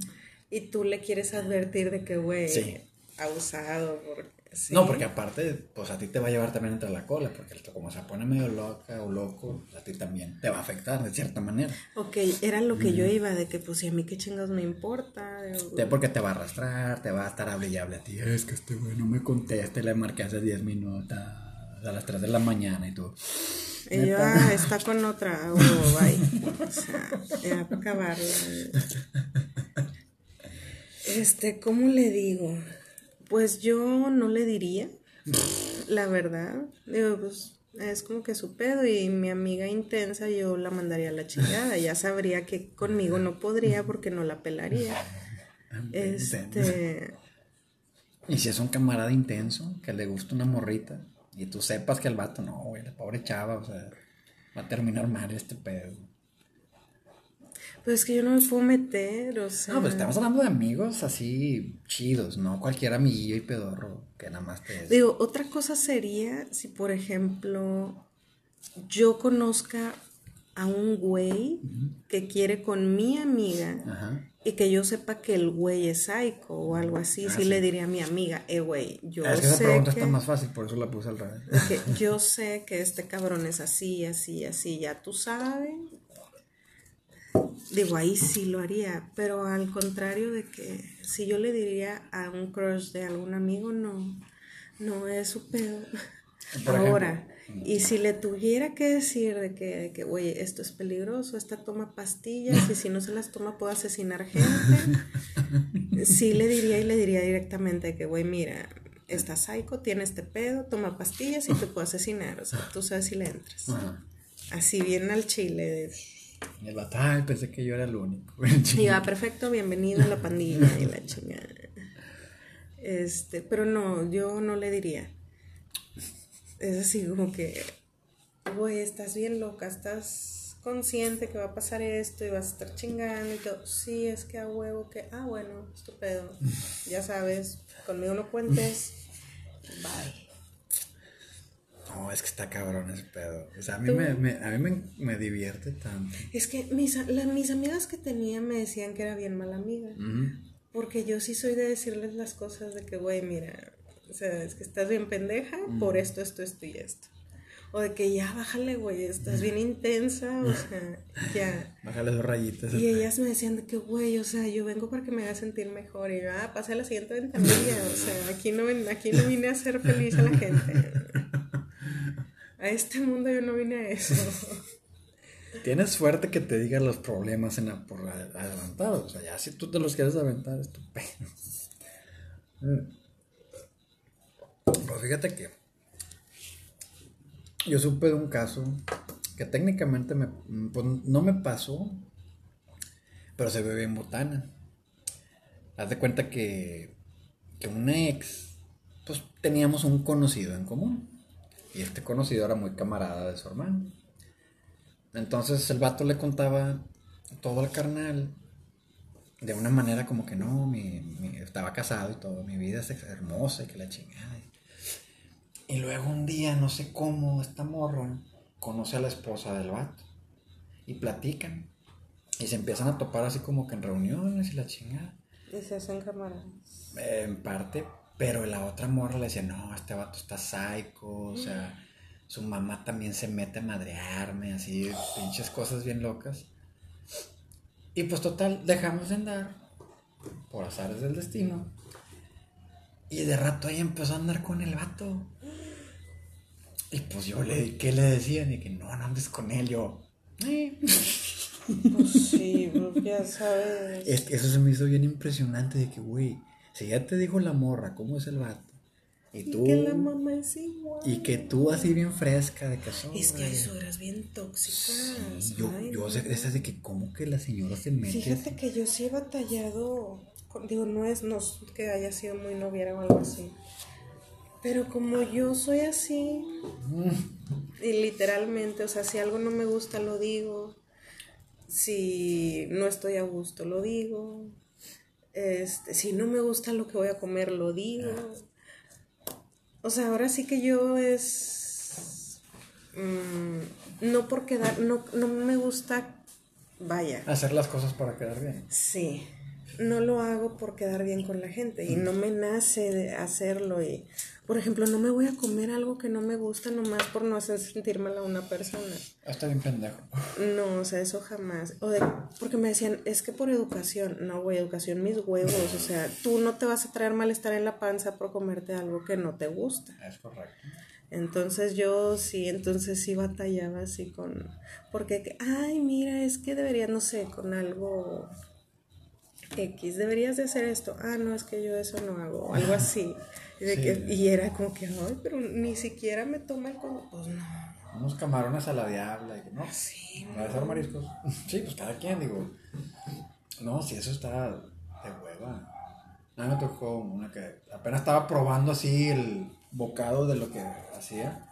Y tú le quieres advertir de que, güey, Sí. abusado. Porque, sí. No, porque aparte, pues a ti te va a llevar también entre la cola, porque como se pone medio loca o loco, a ti también te va a afectar de cierta manera. Ok, era lo que yo iba de que, pues, si a mí qué chingados me importa. Te- porque te va a arrastrar, te va a estar hable y hable a ti. Es que este güey no me contesta y le marqué hace 10 minutos a las 3 de la mañana y tú. Ella ah, está con otra, o bye. O sea, ya para acabarla. Este, ¿cómo le digo? Pues yo no le diría, la verdad. Digo, pues es como que su pedo y mi amiga intensa yo la mandaría a la chingada. Ya sabría que conmigo no podría porque no la pelaría. Este, Y si es un camarada intenso, que le gusta una morrita, y tú sepas que el vato, no, güey, la pobre chava, o sea, va a terminar mal este pedo. Pues es que yo no me puedo meter, o sea. No, pues estamos hablando de amigos así chidos, no cualquier amiguillo y pedorro que nada más te... Digo, otra cosa sería si, por ejemplo, yo conozca a un güey que quiere con mi amiga Ajá. y que yo sepa que el güey es psycho o algo así, Ah, sí, sí. le diría a mi amiga, eh, güey, yo es que esa sé pregunta que, está más fácil, por eso la puse al revés. que yo sé que este cabrón es así, así, así, ya tú sabes. Digo, ahí sí lo haría, pero al contrario de que si yo le diría a un crush de algún amigo, no, no es su pedo. Por Ahora, y si le tuviera que decir de que, de que, güey, esto es peligroso, esta toma pastillas y si no se las toma puedo asesinar gente, sí le diría y le diría directamente que, güey, mira, está psycho, tiene este pedo, toma pastillas y te puedo asesinar, o sea, tú sabes si le entras. Ajá. Así bien al chile de... Y el vato, ay, pensé que yo era el único. Y va, perfecto, bienvenido a la pandilla y la chingada. Este, pero no, yo no le diría. Es así como que, güey, estás bien loca, estás consciente que va a pasar esto y vas a estar chingando y todo. Sí, es que a huevo que, ah, bueno, estupendo. Ya sabes, conmigo no cuentes. Bye. No, es que está cabrón ese pedo. O sea, a mí, me, me- a mí me, me divierte tanto. Es que mis, a- las, mis amigas que tenía me decían que era bien mala amiga. Porque yo sí soy de decirles las cosas de que, güey, mira, o sea, es que estás bien pendeja por esto, esto, esto y esto. O de que ya bájale, güey, estás bien intensa, o sea, ya. Bájale dos rayitas. Y ellas me decían de que, güey, o sea, yo vengo para que me hagas sentir mejor. Y yo, ah, pasa a la siguiente ventanilla. O sea, aquí no, aquí no vine a hacer feliz a la gente. A este mundo yo no vine a eso. Tienes suerte que te digan los problemas en la- por adelantado. O sea, ya si tú te los quieres aventar, es tu pedo. Mm. Pues fíjate que yo supe de un caso que técnicamente me, pues, no me pasó, pero se ve bien botana. Haz de cuenta que, que un ex, pues teníamos un conocido en común. Y este conocido era muy camarada de su hermano. Entonces el vato le contaba todo al carnal de una manera como que no, mi, mi- estaba casado y todo, mi vida es hermosa y que la chingada. Y luego un día, no sé cómo, esta morra conoce a la esposa del vato y platican. Y se empiezan a topar así como que en reuniones y la chingada. Y se hacen camaradas. En parte, pero la otra morra le decía, no, este vato está psycho, o sea, su mamá también se mete a madrearme, así, pinches cosas bien locas. Y pues total, dejamos de andar, por azares del destino, y de rato ella empezó a andar con el vato. Y pues yo le, ¿qué le decía? De que no, no andes con él, yo... "Eh". Pues sí, pues ya sabes. Es que eso se me hizo bien impresionante de que, güey, si ya te dijo la morra cómo es el vato, y Y tú, que la mamá es igual. y que tú así bien fresca de son, Es que hay suegras bien tóxicas. Sí, yo, Ay, yo esas de que como que la señora se mete Fíjate que yo sí he batallado, con- digo, no es no que haya sido muy noviera o algo así, pero como yo soy así, Mm, y literalmente, o sea, si algo no me gusta, lo digo, si no estoy a gusto, lo digo, este, si no me gusta lo que voy a comer, lo digo. O sea, ahora sí que yo es... mm, no por quedar, no, no me gusta, vaya. Hacer las cosas para quedar bien. Sí, no lo hago por quedar bien con la gente y no me nace de hacerlo y, por ejemplo, no me voy a comer algo que no me gusta nomás por no hacer sentir mal a una persona. Está bien pendejo. No, o sea, eso jamás. O de, porque me decían, es que por educación, no, güey, educación mis huevos, o sea, tú no te vas a traer malestar en la panza por comerte algo que no te gusta. Es correcto. Entonces yo sí, entonces sí batallaba así con, porque, ay, mira, es que deberías, no sé, con algo X, deberías de hacer esto. Ah, no, es que yo eso no hago, algo así. Y, de Sí. que- y era como que, ay, pero ni siquiera me toma el con... Pues no. Unos camarones a la diabla. Y, ¿no? Sí, ¿Va a hacer mariscos? Sí, pues cada quien, digo. No, si eso está de hueva. A mí me tocó una que apenas estaba probando así el bocado de lo que hacía.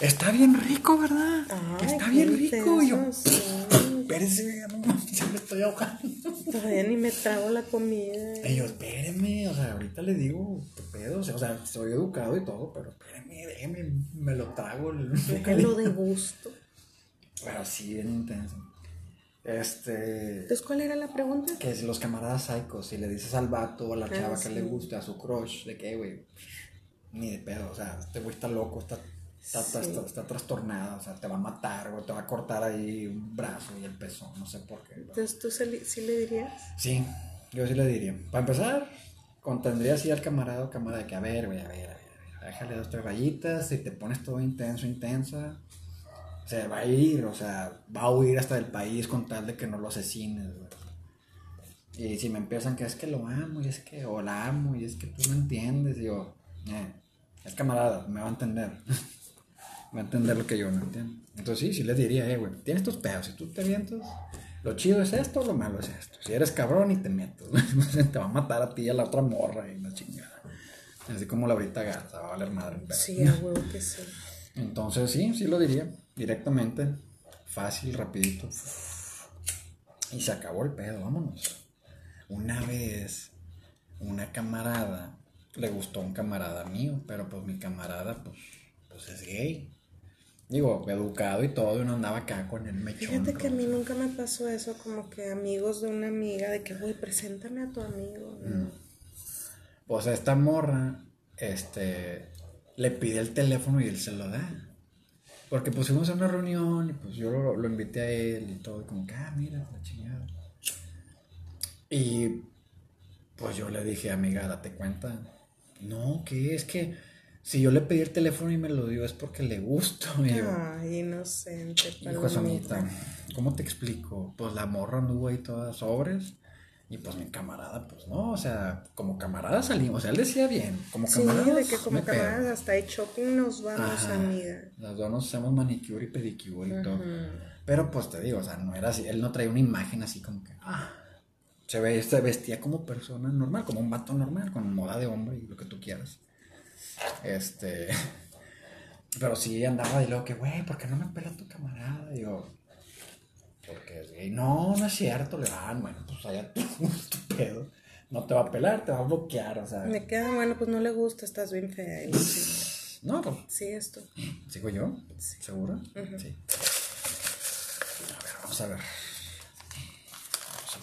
Está bien rico, ¿verdad? Ay, está bien rico. Y yo, sí. espérese, no mames, ya me estoy ahogando. Todavía ni me trago la comida. Y yo, espéreme, o sea, ahorita le digo, ¿qué pedo? O sea, soy educado y todo, pero espéreme, déjeme, me lo trago. Déjalo de gusto. Pero sí, bien intenso. Este. Entonces, ¿cuál era la pregunta? Que es los camaradas psicos, si le dices al vato o a la Ah, chava que le gusta, a su crush, de que, güey, ni de pedo, o sea, este güey está loco, está, está, está, Sí. está- está trastornado, o sea, te va a matar, o te va a cortar ahí un brazo y el pezón, no sé por qué. Entonces, ¿tú sí le dirías? Sí, yo sí le diría. Para empezar, contendría así al camarada o camarada de que, a ver, güey, a ver, a ver, a ver, déjale dos, tres rayitas, si te pones todo intenso, intensa, se va a ir, o sea, va a huir hasta del país con tal de que no lo asesines, güey. Y si me empiezan que es que lo amo, y es que, o la amo, y es que tú no entiendes, digo, eh, es camarada, me va a entender. va a entender lo que yo no entiendo. Entonces sí, sí les diría, eh, güey, tienes tus pedos, si tú te vientas, lo chido es esto, lo malo es esto. Si eres cabrón y te metes, te va a matar a ti y a la otra morra y la chingada. Así como la ahorita Garza, va a valer madre. Sí, a huevo que sí. Entonces sí, sí lo diría, directamente, fácil, rapidito. Y se acabó el pedo, vámonos. Una vez, una camarada, le gustó a un camarada mío, pero pues mi camarada, pues, pues es gay. Digo, educado y todo, y no andaba acá con el mechón. Fíjate que a mí nunca me pasó eso, como que amigos de una amiga, de que, güey, preséntame a tu amigo. ¿no? Pues a esta morra, este, le pide el teléfono y él se lo da. Porque fuimos a una reunión y pues yo lo, lo invité a él y todo, y como que, ah, mira, la chingada. Y pues yo le dije, amiga, date cuenta. No, que es que si yo le pedí el teléfono y me lo dio es porque le gusto. Yo, Ay, inocente, Hijo amita, ¿cómo te explico? Pues la morra anduvo ahí todas sobres. Y pues mi camarada, pues no, o sea, como camarada salimos. O sea, él decía bien, como Sí, camarada. de que como camaradas hasta de shopping nos vamos, Ajá. amiga. Las dos nos hacemos manicure y pedicure y todo. Pero pues te digo, o sea, no era así. Él no traía una imagen así como que. Ah, se, ve, se vestía como persona normal, como un vato normal, con moda de hombre y lo que tú quieras. Este. Pero sí andaba y luego que, güey, ¿por qué no me pela tu camarada? Y yo, Y no, no es cierto. Le dan, bueno, pues allá tu pedo. No te va a pelar, te va a bloquear, o sea. Me queda, bueno, pues no le gusta, estás bien fea. y no sé. No, pues. Sí, esto. ¿Sigo yo? ¿Segura? Sí. A ver, vamos a ver.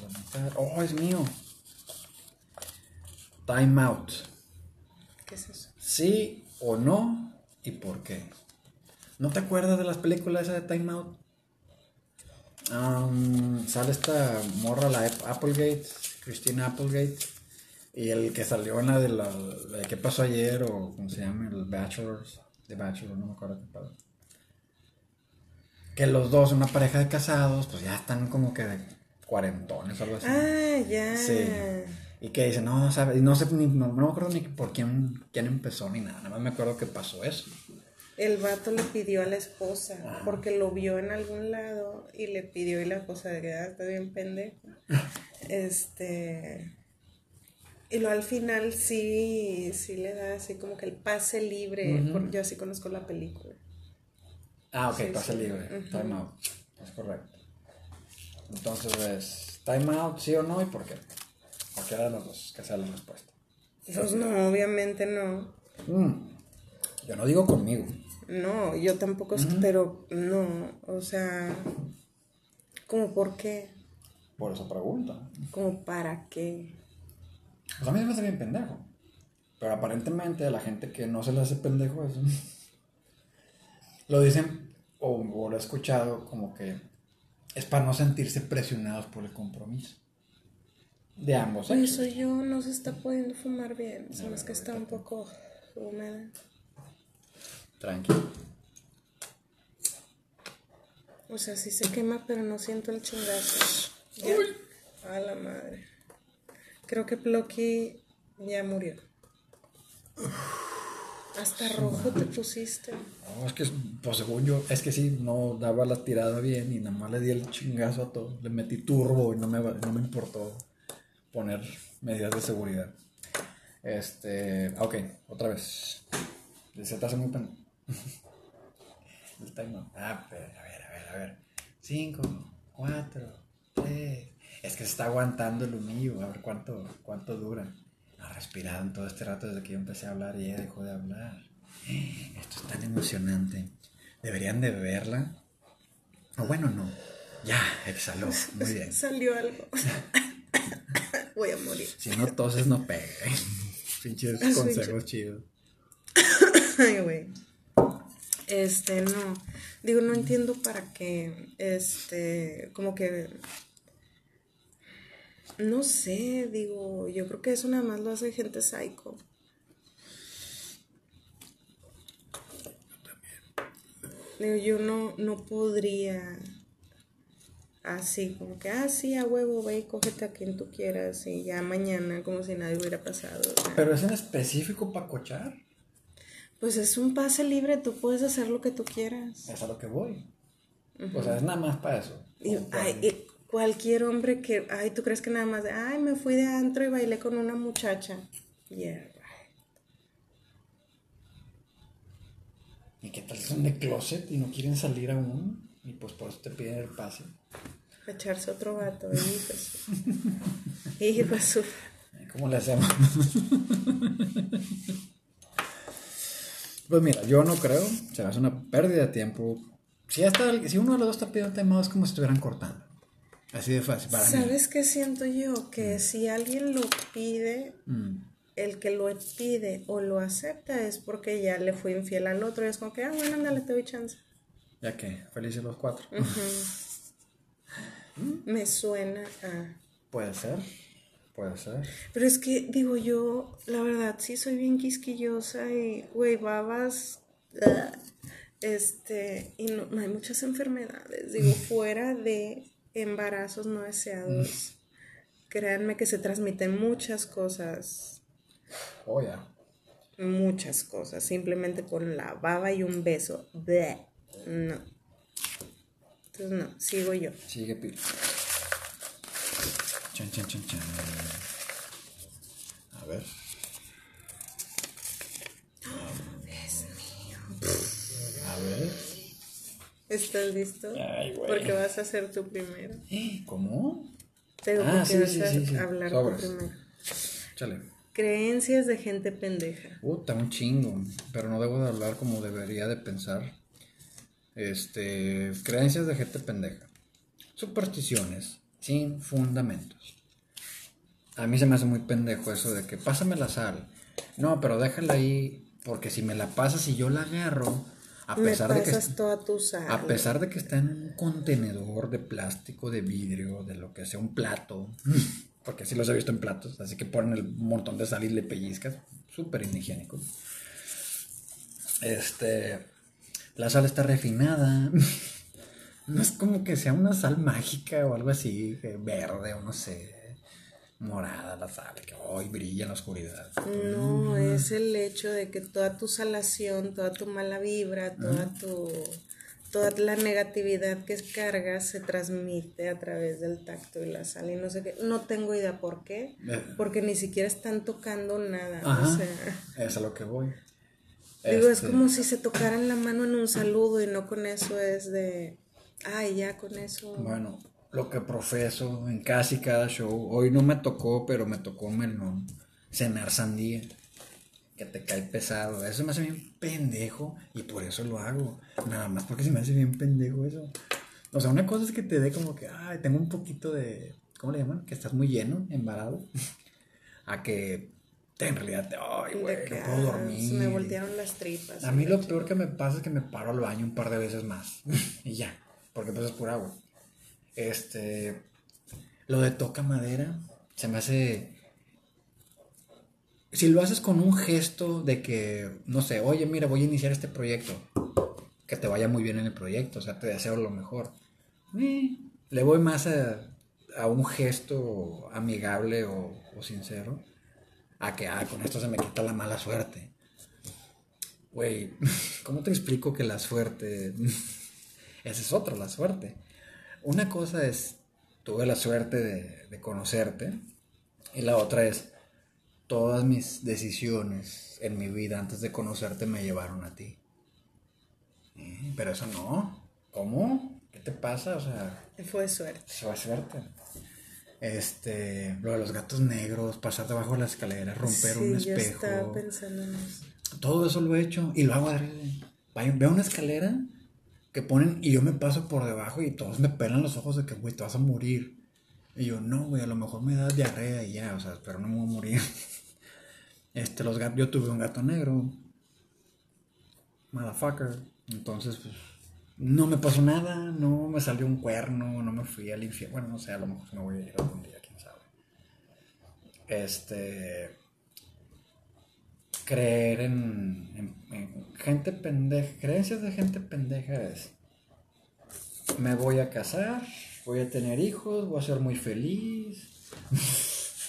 Vamos a. Oh, es mío. Time out. ¿Qué es eso? ¿Sí o no? ¿Y por qué? ¿No te acuerdas de las películas esas de Time Out? Um, sale esta morra, la Ap- Applegate, Christina Applegate. Y el que salió en la de la, la de ¿Qué pasó ayer? O ¿cómo se llama? El Bachelors. The Bachelor, no me acuerdo qué padre. Que los dos, una pareja de casados, pues ya están como que de cuarentones o algo así. Ah, ya. Sí. Y que dice, no, sabe, no sé, ni, no, no me acuerdo ni por quién, quién empezó ni nada, nada más me acuerdo que pasó eso. El vato le pidió a la esposa porque lo vio en algún lado y le pidió y la esposa de que ah, está bien pendejo. Este. Y luego al final sí, sí le da así como que el pase libre. por- yo así conozco la película. Ah, ok, Sí, pase sí. libre, Ujú. time out, es correcto. Entonces es, time out, sí o no, y por qué. Cualquiera de los dos, que sea la respuesta. Pues no, obviamente no. Mm, Yo no digo conmigo. No, yo tampoco, pero no, o sea, como por qué, Por eso pregunta. como para qué. Pues a mí me hace bien pendejo. Pero aparentemente a la gente que no se le hace pendejo eso. Lo dicen, o, o lo he escuchado, como que es para no sentirse presionados por el compromiso. De ambos sexos. soy yo, no se está pudiendo fumar bien, solo es que está un poco húmeda. Tranquilo. O sea, sí se quema, pero no siento el chingazo. Ya. A la madre. Creo que Plucky ya murió. Hasta rojo te pusiste. No, es que, pues según yo, es que sí, no daba la tirada bien y nada más le di el chingazo a todo. Le metí turbo y no me, no me importó poner medidas de seguridad. Este, ok, otra vez. Se te hace muy pen... El timer. Ah, pero, a ver, a ver, a ver. Cinco, cuatro, tres. Es que se está aguantando el humillo, a ver cuánto, cuánto dura. No, respirando todo este rato desde que yo empecé a hablar y ella dejó de hablar. Esto es tan emocionante. Deberían de verla. O bueno, no. Ya, exhaló. Muy bien. Salió algo. Voy a morir. Si no toses, no pega. Pinches consejos chidos. Ay, güey. Este, no. Digo, no entiendo para qué. Este, como que. No sé, digo, yo creo que eso nada más lo hace gente psycho. Digo, yo no, no podría así, como que, ah, sí, a huevo, ve y cógete a quien tú quieras y ya mañana, como si nada hubiera pasado. Pero es en específico para cochar. Pues es un pase libre, tú puedes hacer lo que tú quieras. Es a lo que voy. O sea, es nada más para eso. Y, ay, y cualquier hombre que, ay, ¿tú crees que nada más de, ay, me fui de antro y bailé con una muchacha? Yeah, right. ¿Y qué tal son de closet y no quieren salir aún? Y pues por eso te piden el pase. A echarse otro vato, hijos. Hijos, su- ¿Cómo le hacemos? pues mira, yo no creo. Se me hace una pérdida de tiempo. Si, hasta, si uno de los dos está pidiendo tema, es como si estuvieran cortando. Así de fácil. Para mí. ¿Sabes qué siento yo? Que si alguien lo pide, Mm. el que lo pide o lo acepta es porque ya le fue infiel al otro y es como que, ah, bueno, ándale, te doy chance. Ya que, felices los cuatro. Me suena a... Puede ser. Puede ser. Pero es que, digo yo, la verdad, sí soy bien quisquillosa y, güey, babas, ah, este, y no, hay muchas enfermedades, digo, fuera de embarazos no deseados, créanme que se transmiten muchas cosas, Oh, ya. muchas cosas, simplemente con la baba y un beso, Bleh. no. Entonces, no, sigo yo. Sigue pil. Chan, chan, chan, chan. A ver. A ver. ¿Estás listo? Ay, güey. Porque vas a ser tu primero. ¿Cómo? Pero Ah, porque sí, sí, a sí, sí. hablar Sobres. primero. Chale. Creencias de gente pendeja. Puta, un chingo. Pero no debo de hablar como debería de pensar. Este. Creencias de gente pendeja. Supersticiones sin fundamentos. A mí se me hace muy pendejo eso de que pásame la sal. No, pero déjala ahí. Porque si me la pasas y yo la agarro, a pesar de que. A pesar de que está en un contenedor de plástico, de vidrio, de lo que sea, un plato, porque así los he visto en platos, así que ponen el montón de sal y le pellizcas, súper inhigiénico. Este, la sal está refinada, no es como que sea una sal mágica o algo así, verde o no sé, morada la sal, que hoy brilla en la oscuridad. No, es el hecho de que toda tu salación, toda tu mala vibra, toda tu toda la negatividad que cargas se transmite a través del tacto y la sal y no sé qué. No tengo idea por qué, Eh. porque ni siquiera están tocando nada. Ajá, O sea, es a lo que voy. Digo, es Este, como si se tocaran la mano en un saludo y no con eso es de, ay, ya con eso. Bueno, lo que profeso en casi cada show, hoy no me tocó, pero me tocó melón, cenar sandía, que te cae pesado. Eso me hace bien pendejo y por eso lo hago. Nada más porque se me hace bien pendejo eso. O sea, una cosa es que te dé como que, ay, tengo un poquito de, ¿cómo le llaman? Que estás muy lleno, embarado. A que en realidad ay, güey, no puedo ah, dormir. se me voltearon las tripas. A mí lo peor que me pasa es que me paro al baño un par de veces más. y ya. Porque pues es pura agua. Este. Lo de toca madera. Se me hace. Si lo haces con un gesto de que, no sé, oye, mira, voy a iniciar este proyecto. Que te vaya muy bien en el proyecto. O sea, te deseo lo mejor. Eh, le voy más a, a un gesto amigable o, o sincero. A que, ah, con esto se me quita la mala suerte. Güey, ¿cómo te explico que la suerte... Esa es otra, la suerte. Una cosa es, tuve la suerte de, de conocerte y la otra es, todas mis decisiones en mi vida antes de conocerte me llevaron a ti. Pero eso no. ¿Cómo? ¿Qué te pasa? O sea, Fue suerte. es suerte. Este, lo de los gatos negros, pasar debajo de la escalera, romper Sí, un espejo. estaba pensando en eso. Todo eso lo he hecho y lo hago Veo una escalera que ponen y yo me paso por debajo y todos me pelan los ojos de que, güey, te vas a morir. Y yo, no, güey, a lo mejor me da diarrea y ya, o sea, pero no me voy a morir. Este, los gatos, yo tuve un gato negro. Motherfucker. Entonces, pues, no me pasó nada, no me salió un cuerno, no me fui al infierno. Bueno, no sé, a lo mejor me voy a ir algún día, quién sabe. Este creer en, en- en gente pendeja, creencias de gente pendeja es, me voy a casar, voy a tener hijos, voy a ser muy feliz.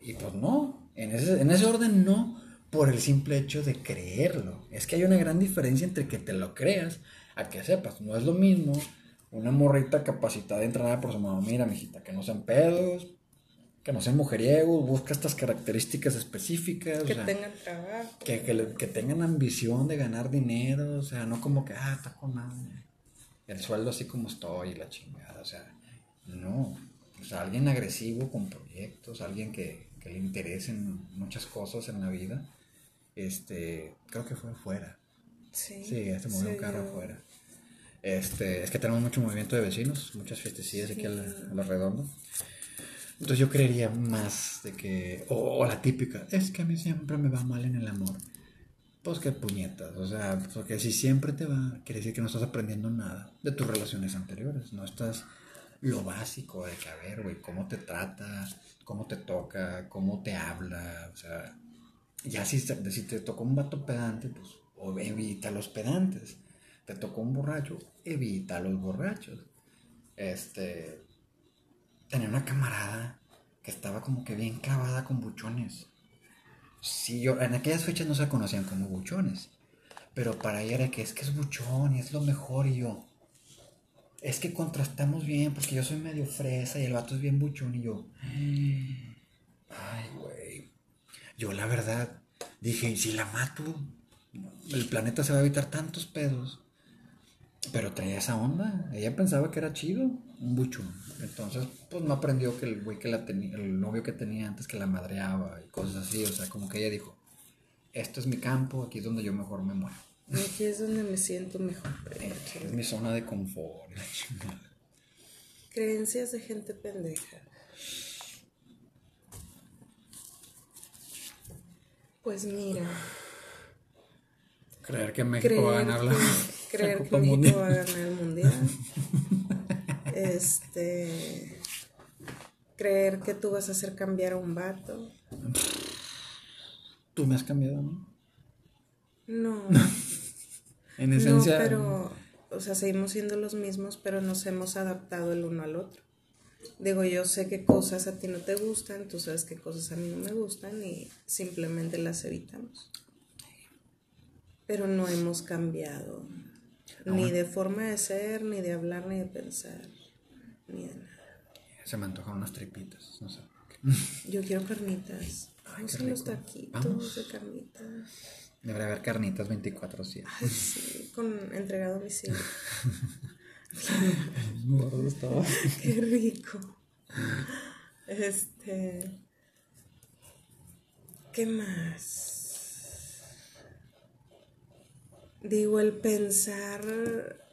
y pues no, en ese, en ese orden no, por el simple hecho de creerlo. Es que hay una gran diferencia entre que te lo creas a que sepas. No es lo mismo una morrita capacitada, entrenada por su mamá, mira, mijita, que no sean pedos, que no sean mujeriegos, busca estas características específicas. Que o sea, tengan trabajo. que, que le- que tengan ambición de ganar dinero, o sea, no como que, ah, está con madre. El sueldo así como estoy, la chingada, o sea, no. O sea, alguien agresivo con proyectos, alguien que, que le interesen muchas cosas en la vida, este, creo que fue afuera. Sí. Sí, este movió un carro afuera. Este, es que tenemos mucho movimiento de vecinos, muchas fiestecillas aquí a la, a la redonda. Entonces yo creería más de que, o, o la típica, es que a mí siempre me va mal en el amor. Pues que puñetas, o sea, porque si siempre te va, quiere decir que no estás aprendiendo nada de tus relaciones anteriores, no estás lo básico de que, a ver, güey, cómo te trata, cómo te toca, cómo te habla, o sea, ya si, si te tocó un vato pedante, pues evita los pedantes. Te tocó un borracho, evita los borrachos. Este, tenía una camarada que estaba como que bien clavada con buchones. Sí, yo, en aquellas fechas no se conocían como buchones. Pero para ella era que es que es buchón y es lo mejor y yo. Es que contrastamos bien porque yo soy medio fresa y el vato es bien buchón y yo. Ay, güey. Yo la verdad dije, ¿y si la mato? el planeta se va a evitar tantos pedos. Pero traía esa onda. Ella pensaba que era chido, un bucho. Entonces, pues no aprendió que el güey que la tenía, el novio que tenía antes que la madreaba y cosas así. O sea, como que ella dijo, esto es mi campo, aquí es donde yo mejor me muero. Aquí es donde me siento mejor. Es mi zona de confort. Creencias de gente pendeja. Pues mira. Creer que México va a ganar la, creer que México va a ganar el mundial. este. Creer que tú vas a hacer cambiar a un vato. Tú me has cambiado, ¿no? No. en esencia. No, pero. O sea, seguimos siendo los mismos, pero nos hemos adaptado el uno al otro. Digo, yo sé qué cosas a ti no te gustan, tú sabes qué cosas a mí no me gustan y simplemente las evitamos. Pero no hemos cambiado, ni de forma de ser, ni de hablar, ni de pensar, ni de nada. Se me antojan unas tripitas, no sé. Yo quiero carnitas. Vamos a los taquitos de carnitas. Debería haber carnitas 24-7. Ay, sí, con entregado a domicilio. Qué rico. Este. ¿Qué más? Digo, el pensar.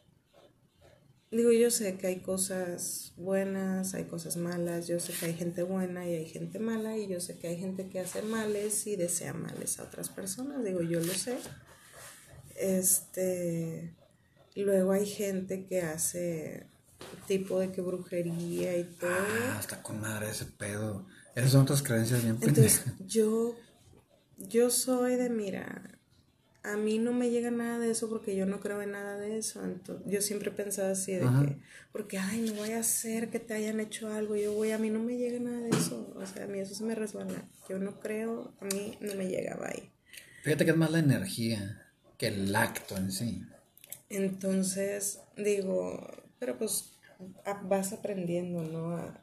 Digo, yo sé que hay cosas buenas, hay cosas malas, yo sé que hay gente buena y hay gente mala, y yo sé que hay gente que hace males y desea males a otras personas, digo, yo lo sé. Este Luego hay gente que hace tipo de que brujería y todo. Ah, está con madre ese pedo. Esas son otras creencias bien Entonces, yo, yo soy de, mira, a mí no me llega nada de eso porque yo no creo en nada de eso. Entonces, yo siempre he pensado así de que, porque, ay, no voy a hacer que te hayan hecho algo. Yo voy, a mí no me llega nada de eso. O sea, a mí eso se me resbala. Yo no creo, a mí no me llega, bye. Fíjate que es más la energía que el acto en sí. Entonces, digo, pero pues vas aprendiendo, ¿no? A,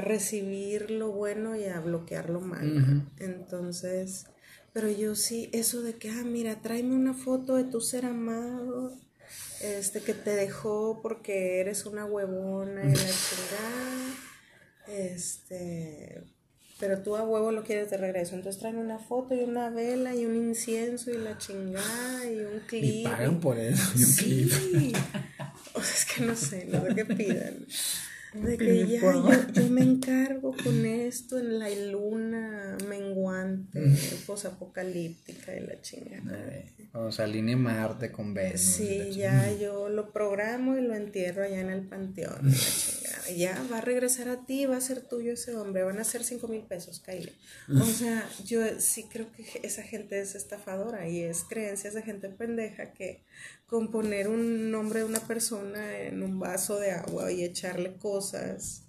recibir lo bueno y a bloquear lo malo. Entonces, pero yo sí, eso de que, ah, mira, tráeme una foto de tu ser amado, este, que te dejó porque eres una huevona y la chingada, este, pero tú a huevo lo quieres de regreso. Entonces traen una foto y una vela y un incienso y la chingada y un clip. Y pagan por eso y un clip. O sea, es que no sé, no sé qué pidan. De que ya yo, yo, me encargo con esto en la luna menguante, posapocalíptica y la chingada. o sea, línea Marte con Venus. Sí, ya yo lo programo y lo entierro allá en el panteón. la chingada. Ya va a regresar a ti, va a ser tuyo ese hombre, van a ser cinco mil pesos, Kyle. O sea, yo sí creo que esa gente es estafadora y es creencia esa gente pendeja que componer un nombre de una persona en un vaso de agua y echarle cosas.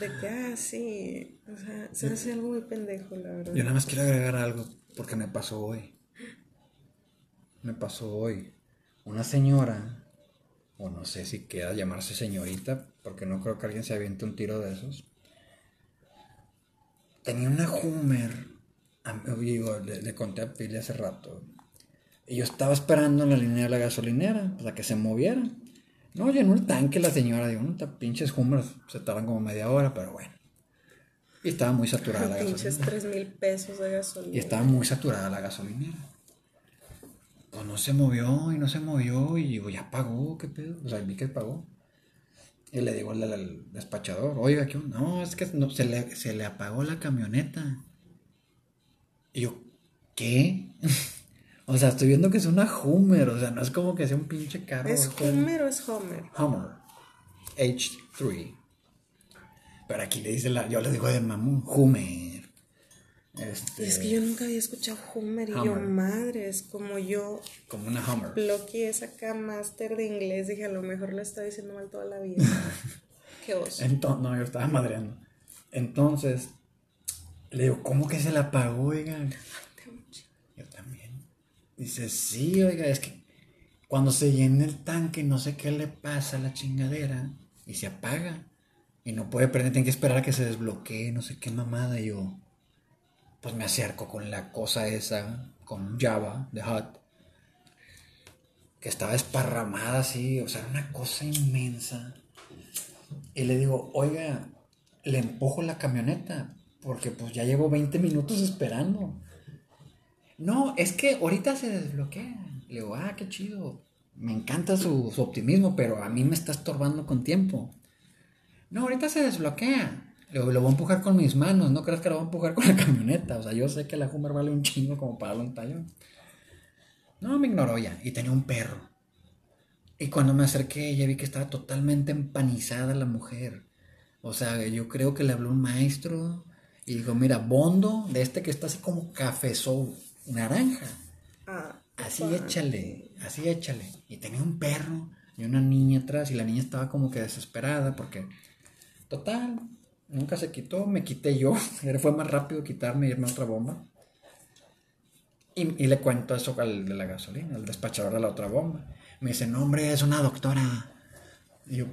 De que, ah, sí, o sea, se hace algo muy pendejo, la verdad. Yo nada más quiero agregar algo, porque me pasó hoy. Me pasó hoy. Una señora, o no sé si queda llamarse señorita, porque no creo que alguien se aviente un tiro de esos. Tenía una Hummer, digo, le, le conté a Pili hace rato, y yo estaba esperando en la línea de la gasolinera, para que se moviera. No, llenó el tanque la señora, digo, no, pinches Hummers se tardan como media hora, pero bueno. Y estaba muy saturada la gasolinera. Pinches tres mil pesos de gasolina. Y estaba muy saturada la gasolinera. Pues no se movió y no se movió y digo, ya pagó, qué pedo. O sea, vi que pagó. Y le digo al, despachador, oiga, ¿qué No, es que no, se, le, se le apagó la camioneta. Y yo, ¿qué? O sea, estoy viendo que es una Hummer, o sea, no es como que sea un pinche carro. ¿Es Hummer o es Homer? Hummer. H3. Pero aquí le dice la, yo le digo de mamón, Hummer. Este, es que yo nunca había escuchado Hummer, y yo, madre, es como yo. Como una Hummer. Bloqueé esa acá máster de inglés, dije, a lo mejor lo estaba diciendo mal toda la vida. Qué oso. Entonces, no, yo estaba madreando. Entonces, le digo, ¿cómo que se la apagó, oigan? Dice, sí, oiga, es que cuando se llena el tanque, no sé qué le pasa a la chingadera y se apaga. Y no puede prender, tiene que esperar a que se desbloquee, no sé qué mamada. Y yo, pues me acerco con la cosa esa, con Java de Hot, que estaba esparramada así, o sea, era una cosa inmensa. Y le digo, oiga, le empujo la camioneta, porque pues ya llevo 20 minutos esperando. No, es que ahorita se desbloquea. Le digo, ah, qué chido. Me encanta su, su optimismo, pero a mí me está estorbando con tiempo. No, ahorita se desbloquea. Lo, lo voy a empujar con mis manos, no creas que lo voy a empujar con la camioneta. O sea, yo sé que la Hummer vale un chingo como para darle un tallón. No, me ignoró ya. Y tenía un perro. Y cuando me acerqué, ya vi que estaba totalmente empanizada la mujer. O sea, yo creo que le habló un maestro y dijo, mira, bondo de este que está así como cafezón, naranja. Ah, Así échale, así échale. Y tenía un perro y una niña atrás y la niña estaba como que desesperada porque, total, nunca se quitó, me quité yo. Fue más rápido quitarme y irme a otra bomba. Y, y le cuento eso al de la gasolina, al despachador de la otra bomba. Me dice, no hombre, es una doctora. Y yo,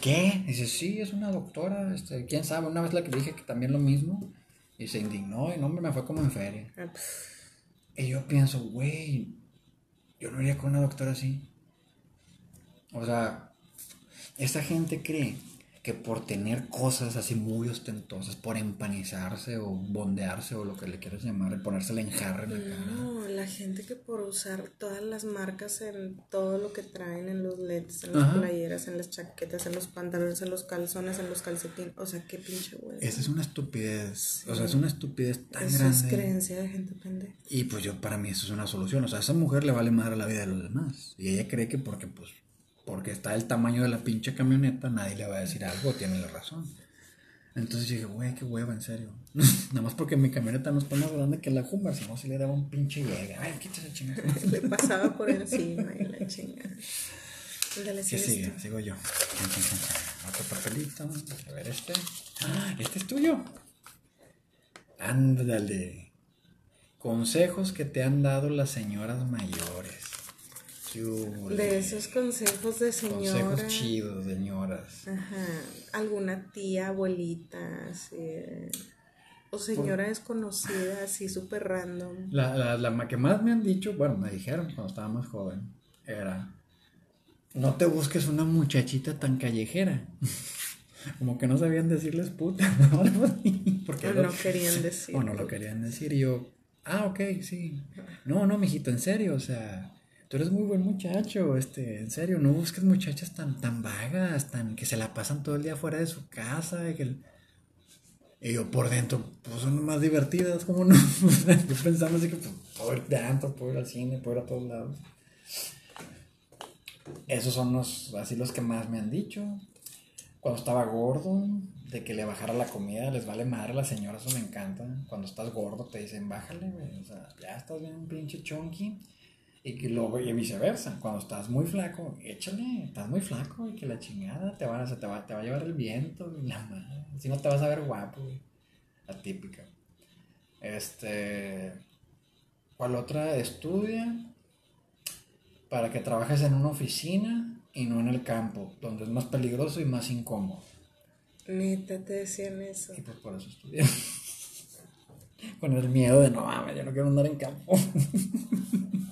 ¿qué? Dice, sí, es una doctora. Este, ¿Quién sabe? Una vez la que le dije que también lo mismo. Y se indignó y no, hombre, me fue como en feria. ah, pf, Y yo pienso, güey, yo no iría con una doctora así. O sea, esa gente cree que por tener cosas así muy ostentosas, por empanizarse o bondearse o lo que le quieras llamar, ponérsela en jarra en la cara. No, la gente que por usar todas las marcas en todo lo que traen, en los leds, en las Ajá. playeras, en las chaquetas, en los pantalones, en los calzones, en los calcetines. O sea, qué pinche güey. Esa es una estupidez. O sea, es una estupidez tan Eso es grande. creencia de gente pendeja. Y pues yo, para mí eso es una solución. O sea, a esa mujer le vale madre la vida de los demás. Y ella cree que porque, pues, porque está el tamaño de la pinche camioneta, nadie le va a decir algo, tiene la razón. Entonces dije, güey, qué hueva, en serio. Nada más porque mi camioneta no está más grande que la Hummer, si no, si le daba un pinche llega. Ay, quítese chingada. Le pasaba por encima y la chingada. ¿Qué sigue? Sigo yo. Otro papelito. A ver este. Ah, este es tuyo. Ándale. Consejos que te han dado las señoras mayores. De esos consejos de señora. Consejos chidos, señoras. Ajá. Alguna tía, abuelita, así. O señora desconocida, así súper random. La, la, la que más me han dicho, bueno, me dijeron cuando estaba más joven, era, no te busques una muchachita tan callejera. Como que no sabían decirles puta. o algo así, Porque O no querían decir. O no lo querían decir. Y yo, ah, ok, sí. No, no, mijito, en serio, o sea, tú eres muy buen muchacho, este, en serio, no busques muchachas tan, tan vagas, tan que se la pasan todo el día fuera de su casa. Y, que y yo por dentro, pues son más divertidas, como no? Yo pensando así que, pues, puedo antro, puedo ir al cine, puedo a todos lados. Esos son los, así los que más me han dicho. Cuando estaba gordo, de que le bajara la comida, les vale madre a las señoras, eso me encanta. Cuando estás gordo te dicen, bájale. O sea, ya estás bien un pinche chonky. Y que luego, y viceversa, cuando estás muy flaco, échale, estás muy flaco y que la chingada te va, a- se te va, te va a llevar el viento y la madre. Si no te vas a ver guapo, güey. La típica. Este. ¿Cuál otra? Estudia para que trabajes en una oficina y no en el campo, donde es más peligroso y más incómodo. Neta, te decían eso. Y pues por eso estudié. Con el miedo de no mames, yo no quiero andar en campo.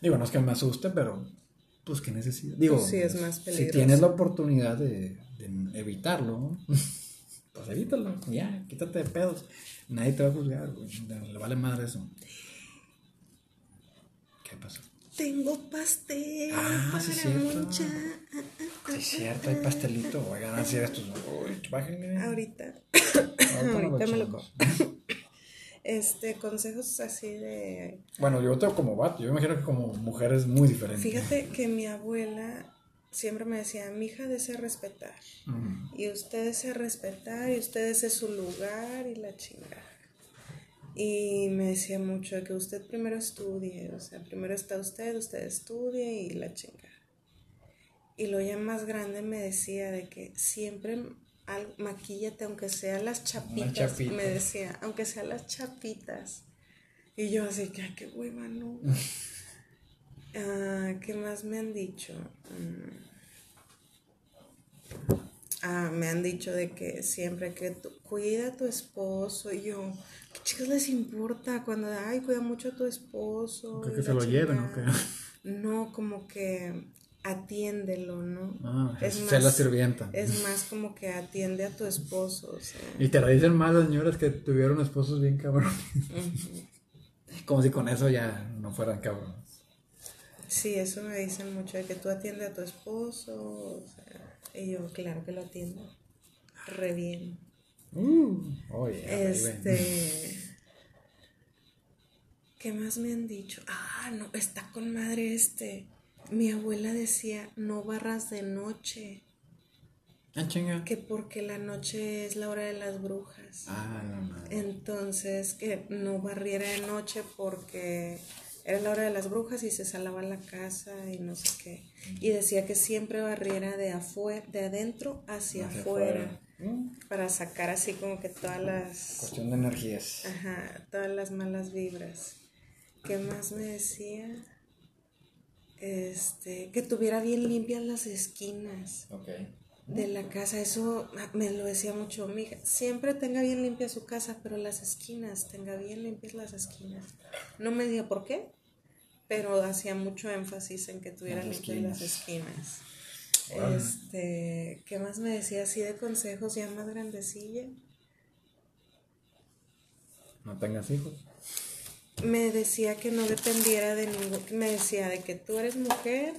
Digo, no es que me asuste, pero pues qué necesidad. Digo, Pues sí, es más si tienes la oportunidad de, de evitarlo, pues evítalo, ya, quítate de pedos. Nadie te va a juzgar, güey. Le vale madre eso. ¿Qué pasó? Tengo pastel Ah, para sí, es cierto. mucha. Sí, es cierto, hay pastelito. Oigan, así eres tus. Uy, bájenle. Ahorita. Ahorita nos ahorita me lo. Este, consejos así de. Bueno, yo tengo como vato, yo me imagino que como mujer es muy diferente. Fíjate que mi abuela siempre me decía, mi hija desea respetar. Y usted desea respetar, y usted desea su lugar y la chingada. Y me decía mucho de que usted primero estudie, o sea, primero está usted, usted estudie y la chingada. Y lo ya más grande me decía de que siempre al, maquíllate, aunque sea las chapitas, me decía, aunque sea las chapitas. Y yo así que, qué hueva, no. Ah, ¿Qué más me han dicho? Mm. Ah, me han dicho de que siempre que tú, cuida a tu esposo y yo, ¿Qué chicas les importa cuando, ay, cuida mucho a tu esposo? ¿Que, que se lo lleven o qué? No, como que atiéndelo, ¿no? Ah, es la sirvienta. Es más como que atiende a tu esposo. O sea. Y te lo dicen más las señoras que tuvieron esposos bien cabrones. como si con eso ya no fueran cabrones. Sí, eso me dicen mucho, de que tú atiendes a tu esposo. O sea, y yo, claro que lo atiendo. Re bien. Uh, oh, este. ¿Qué más me han dicho? Ah, no, está con madre este. Mi abuela decía, no barras de noche. Ah, chinga. Que porque la noche es la hora de las brujas. Ah, no, no. Entonces, que no barriera de noche porque era la hora de las brujas y se salaba la casa y no sé qué. Y decía que siempre barriera de afuera, de adentro hacia, afuera. Mm. Para sacar así como que todas las... Cuestión de energías. Ajá, todas las malas vibras. ¿Qué más me decía? Este, que tuviera bien limpias las esquinas de la casa. Eso me lo decía mucho mi hija. Siempre tenga bien limpia su casa, pero las esquinas, tenga bien limpias las esquinas. No me diga por qué, pero hacía mucho énfasis en que tuviera limpias las esquinas. Este, ¿qué más me decía así de consejos ya más grandecilla? No tengas hijos me decía que no dependiera de ningún, me decía de que tú eres mujer,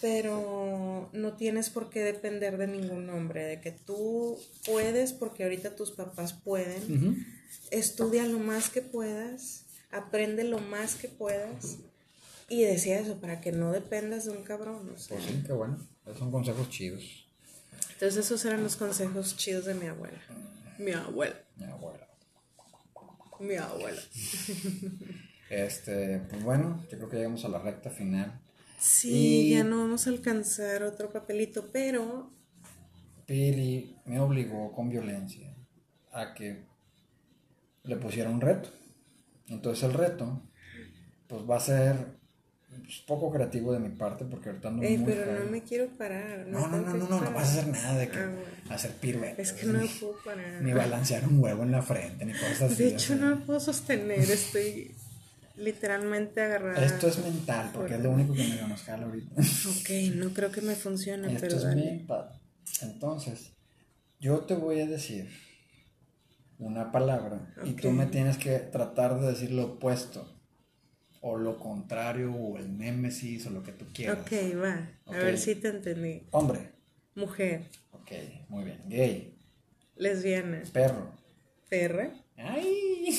pero no tienes por qué depender de ningún hombre, de que tú puedes porque ahorita tus papás pueden, estudia lo más que puedas, aprende lo más que puedas. Y decía eso, para que no dependas de un cabrón. Pues sí, qué bueno. Esos son consejos chidos. Entonces esos eran los consejos chidos de mi abuela. Mi abuela. Mi abuela. Mi abuela. Este, pues bueno, yo creo que llegamos a la recta final. Sí, ya no vamos a alcanzar otro papelito, pero... Pili me obligó con violencia a que le pusiera un reto. Entonces el reto, pues va a ser pues, poco creativo de mi parte porque ahorita ando muy pero no me quiero parar. No, no, no, no, no, no, vas a hacer nada de que ah, hacer piruetas. Es que no me puedo parar. Ni balancear un huevo en la frente, ni cosas así. De hecho, no me puedo sostener, estoy literalmente agarrada. Esto es mental, porque es lo único que me nos jala ahorita. Ok, no creo que me funcione, Esto pero es mental. Entonces, yo te voy a decir una palabra y tú me tienes que tratar de decir lo opuesto o lo contrario, o el némesis, o lo que tú quieras. Ok, va. A ver si te entendí. Hombre. Mujer. Ok, muy bien. Gay. Lesbiana. Perro. Perra. Ay.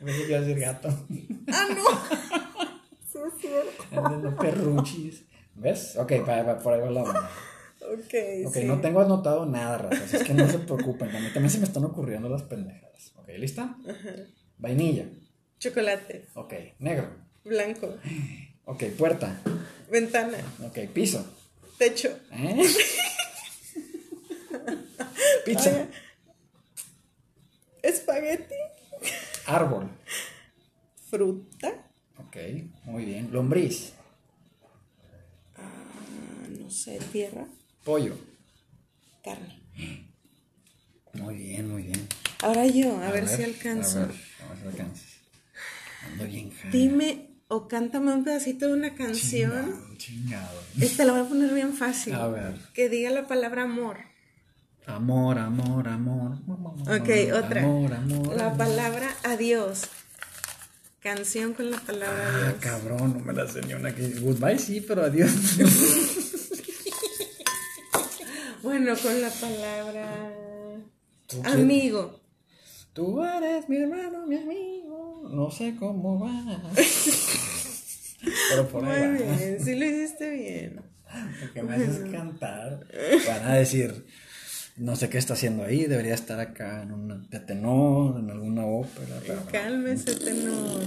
Me que decir gato. Ah, no. sí, es cierto. perruchis. ¿Ves? Ok, por ahí va la onda. Ok, Ok, no tengo anotado nada, ratas. Es que no se preocupen. A mí también se me están ocurriendo las pendejadas. Ok, ¿lista? Vainilla. Chocolate. Ok, negro. Blanco. Ok, puerta. Ventana. Ok, piso. Techo. ¿Eh? Pizza. Espagueti. Árbol. Fruta. Ok, muy bien. Lombriz. Ah, no sé, tierra. Pollo. Carne. Muy bien, muy bien. Ahora yo, a, ver, si alcanzo. A ver, a ver si alcanzas. Ando bien Dime o cántame un pedacito de una canción. Chingado, chingado. Esta la voy a poner bien fácil. A ver. Que diga la palabra amor. Amor, amor, amor. Ok, otra. Amor, amor. La palabra adiós. Canción con la palabra ah, adiós. Ah, cabrón, no me la sé ni una Goodbye sí, pero adiós. bueno, con la palabra amigo. Tú eres mi hermano, mi amigo. No sé cómo va. Pero por ahí Muy bien, sí lo hiciste bien. Porque me haces cantar. Van a decir, no sé qué está haciendo ahí, debería estar acá en un de tenor, en alguna ópera. Cálmese, tenor.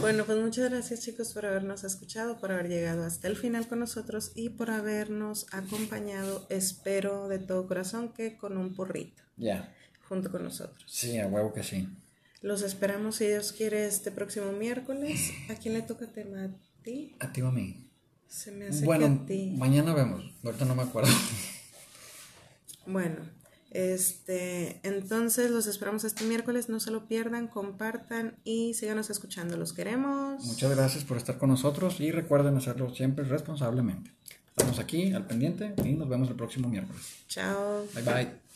Bueno, pues muchas gracias chicos por habernos escuchado, por haber llegado hasta el final con nosotros y por habernos acompañado, espero de todo corazón que con un porrito. Ya junto con nosotros. Sí, a huevo que sí. Los esperamos, si Dios quiere, este próximo miércoles. ¿A quién le toca tema? ¿A ti? A ti o a mí. Se me hace bueno, que a ti. mañana vemos. Ahorita no me acuerdo. Bueno, Este, entonces los esperamos este miércoles, no se lo pierdan, compartan y síganos escuchando, los queremos. Muchas gracias por estar con nosotros y recuerden hacerlo siempre responsablemente. Estamos aquí al pendiente y nos vemos el próximo miércoles. Chao. Bye bye.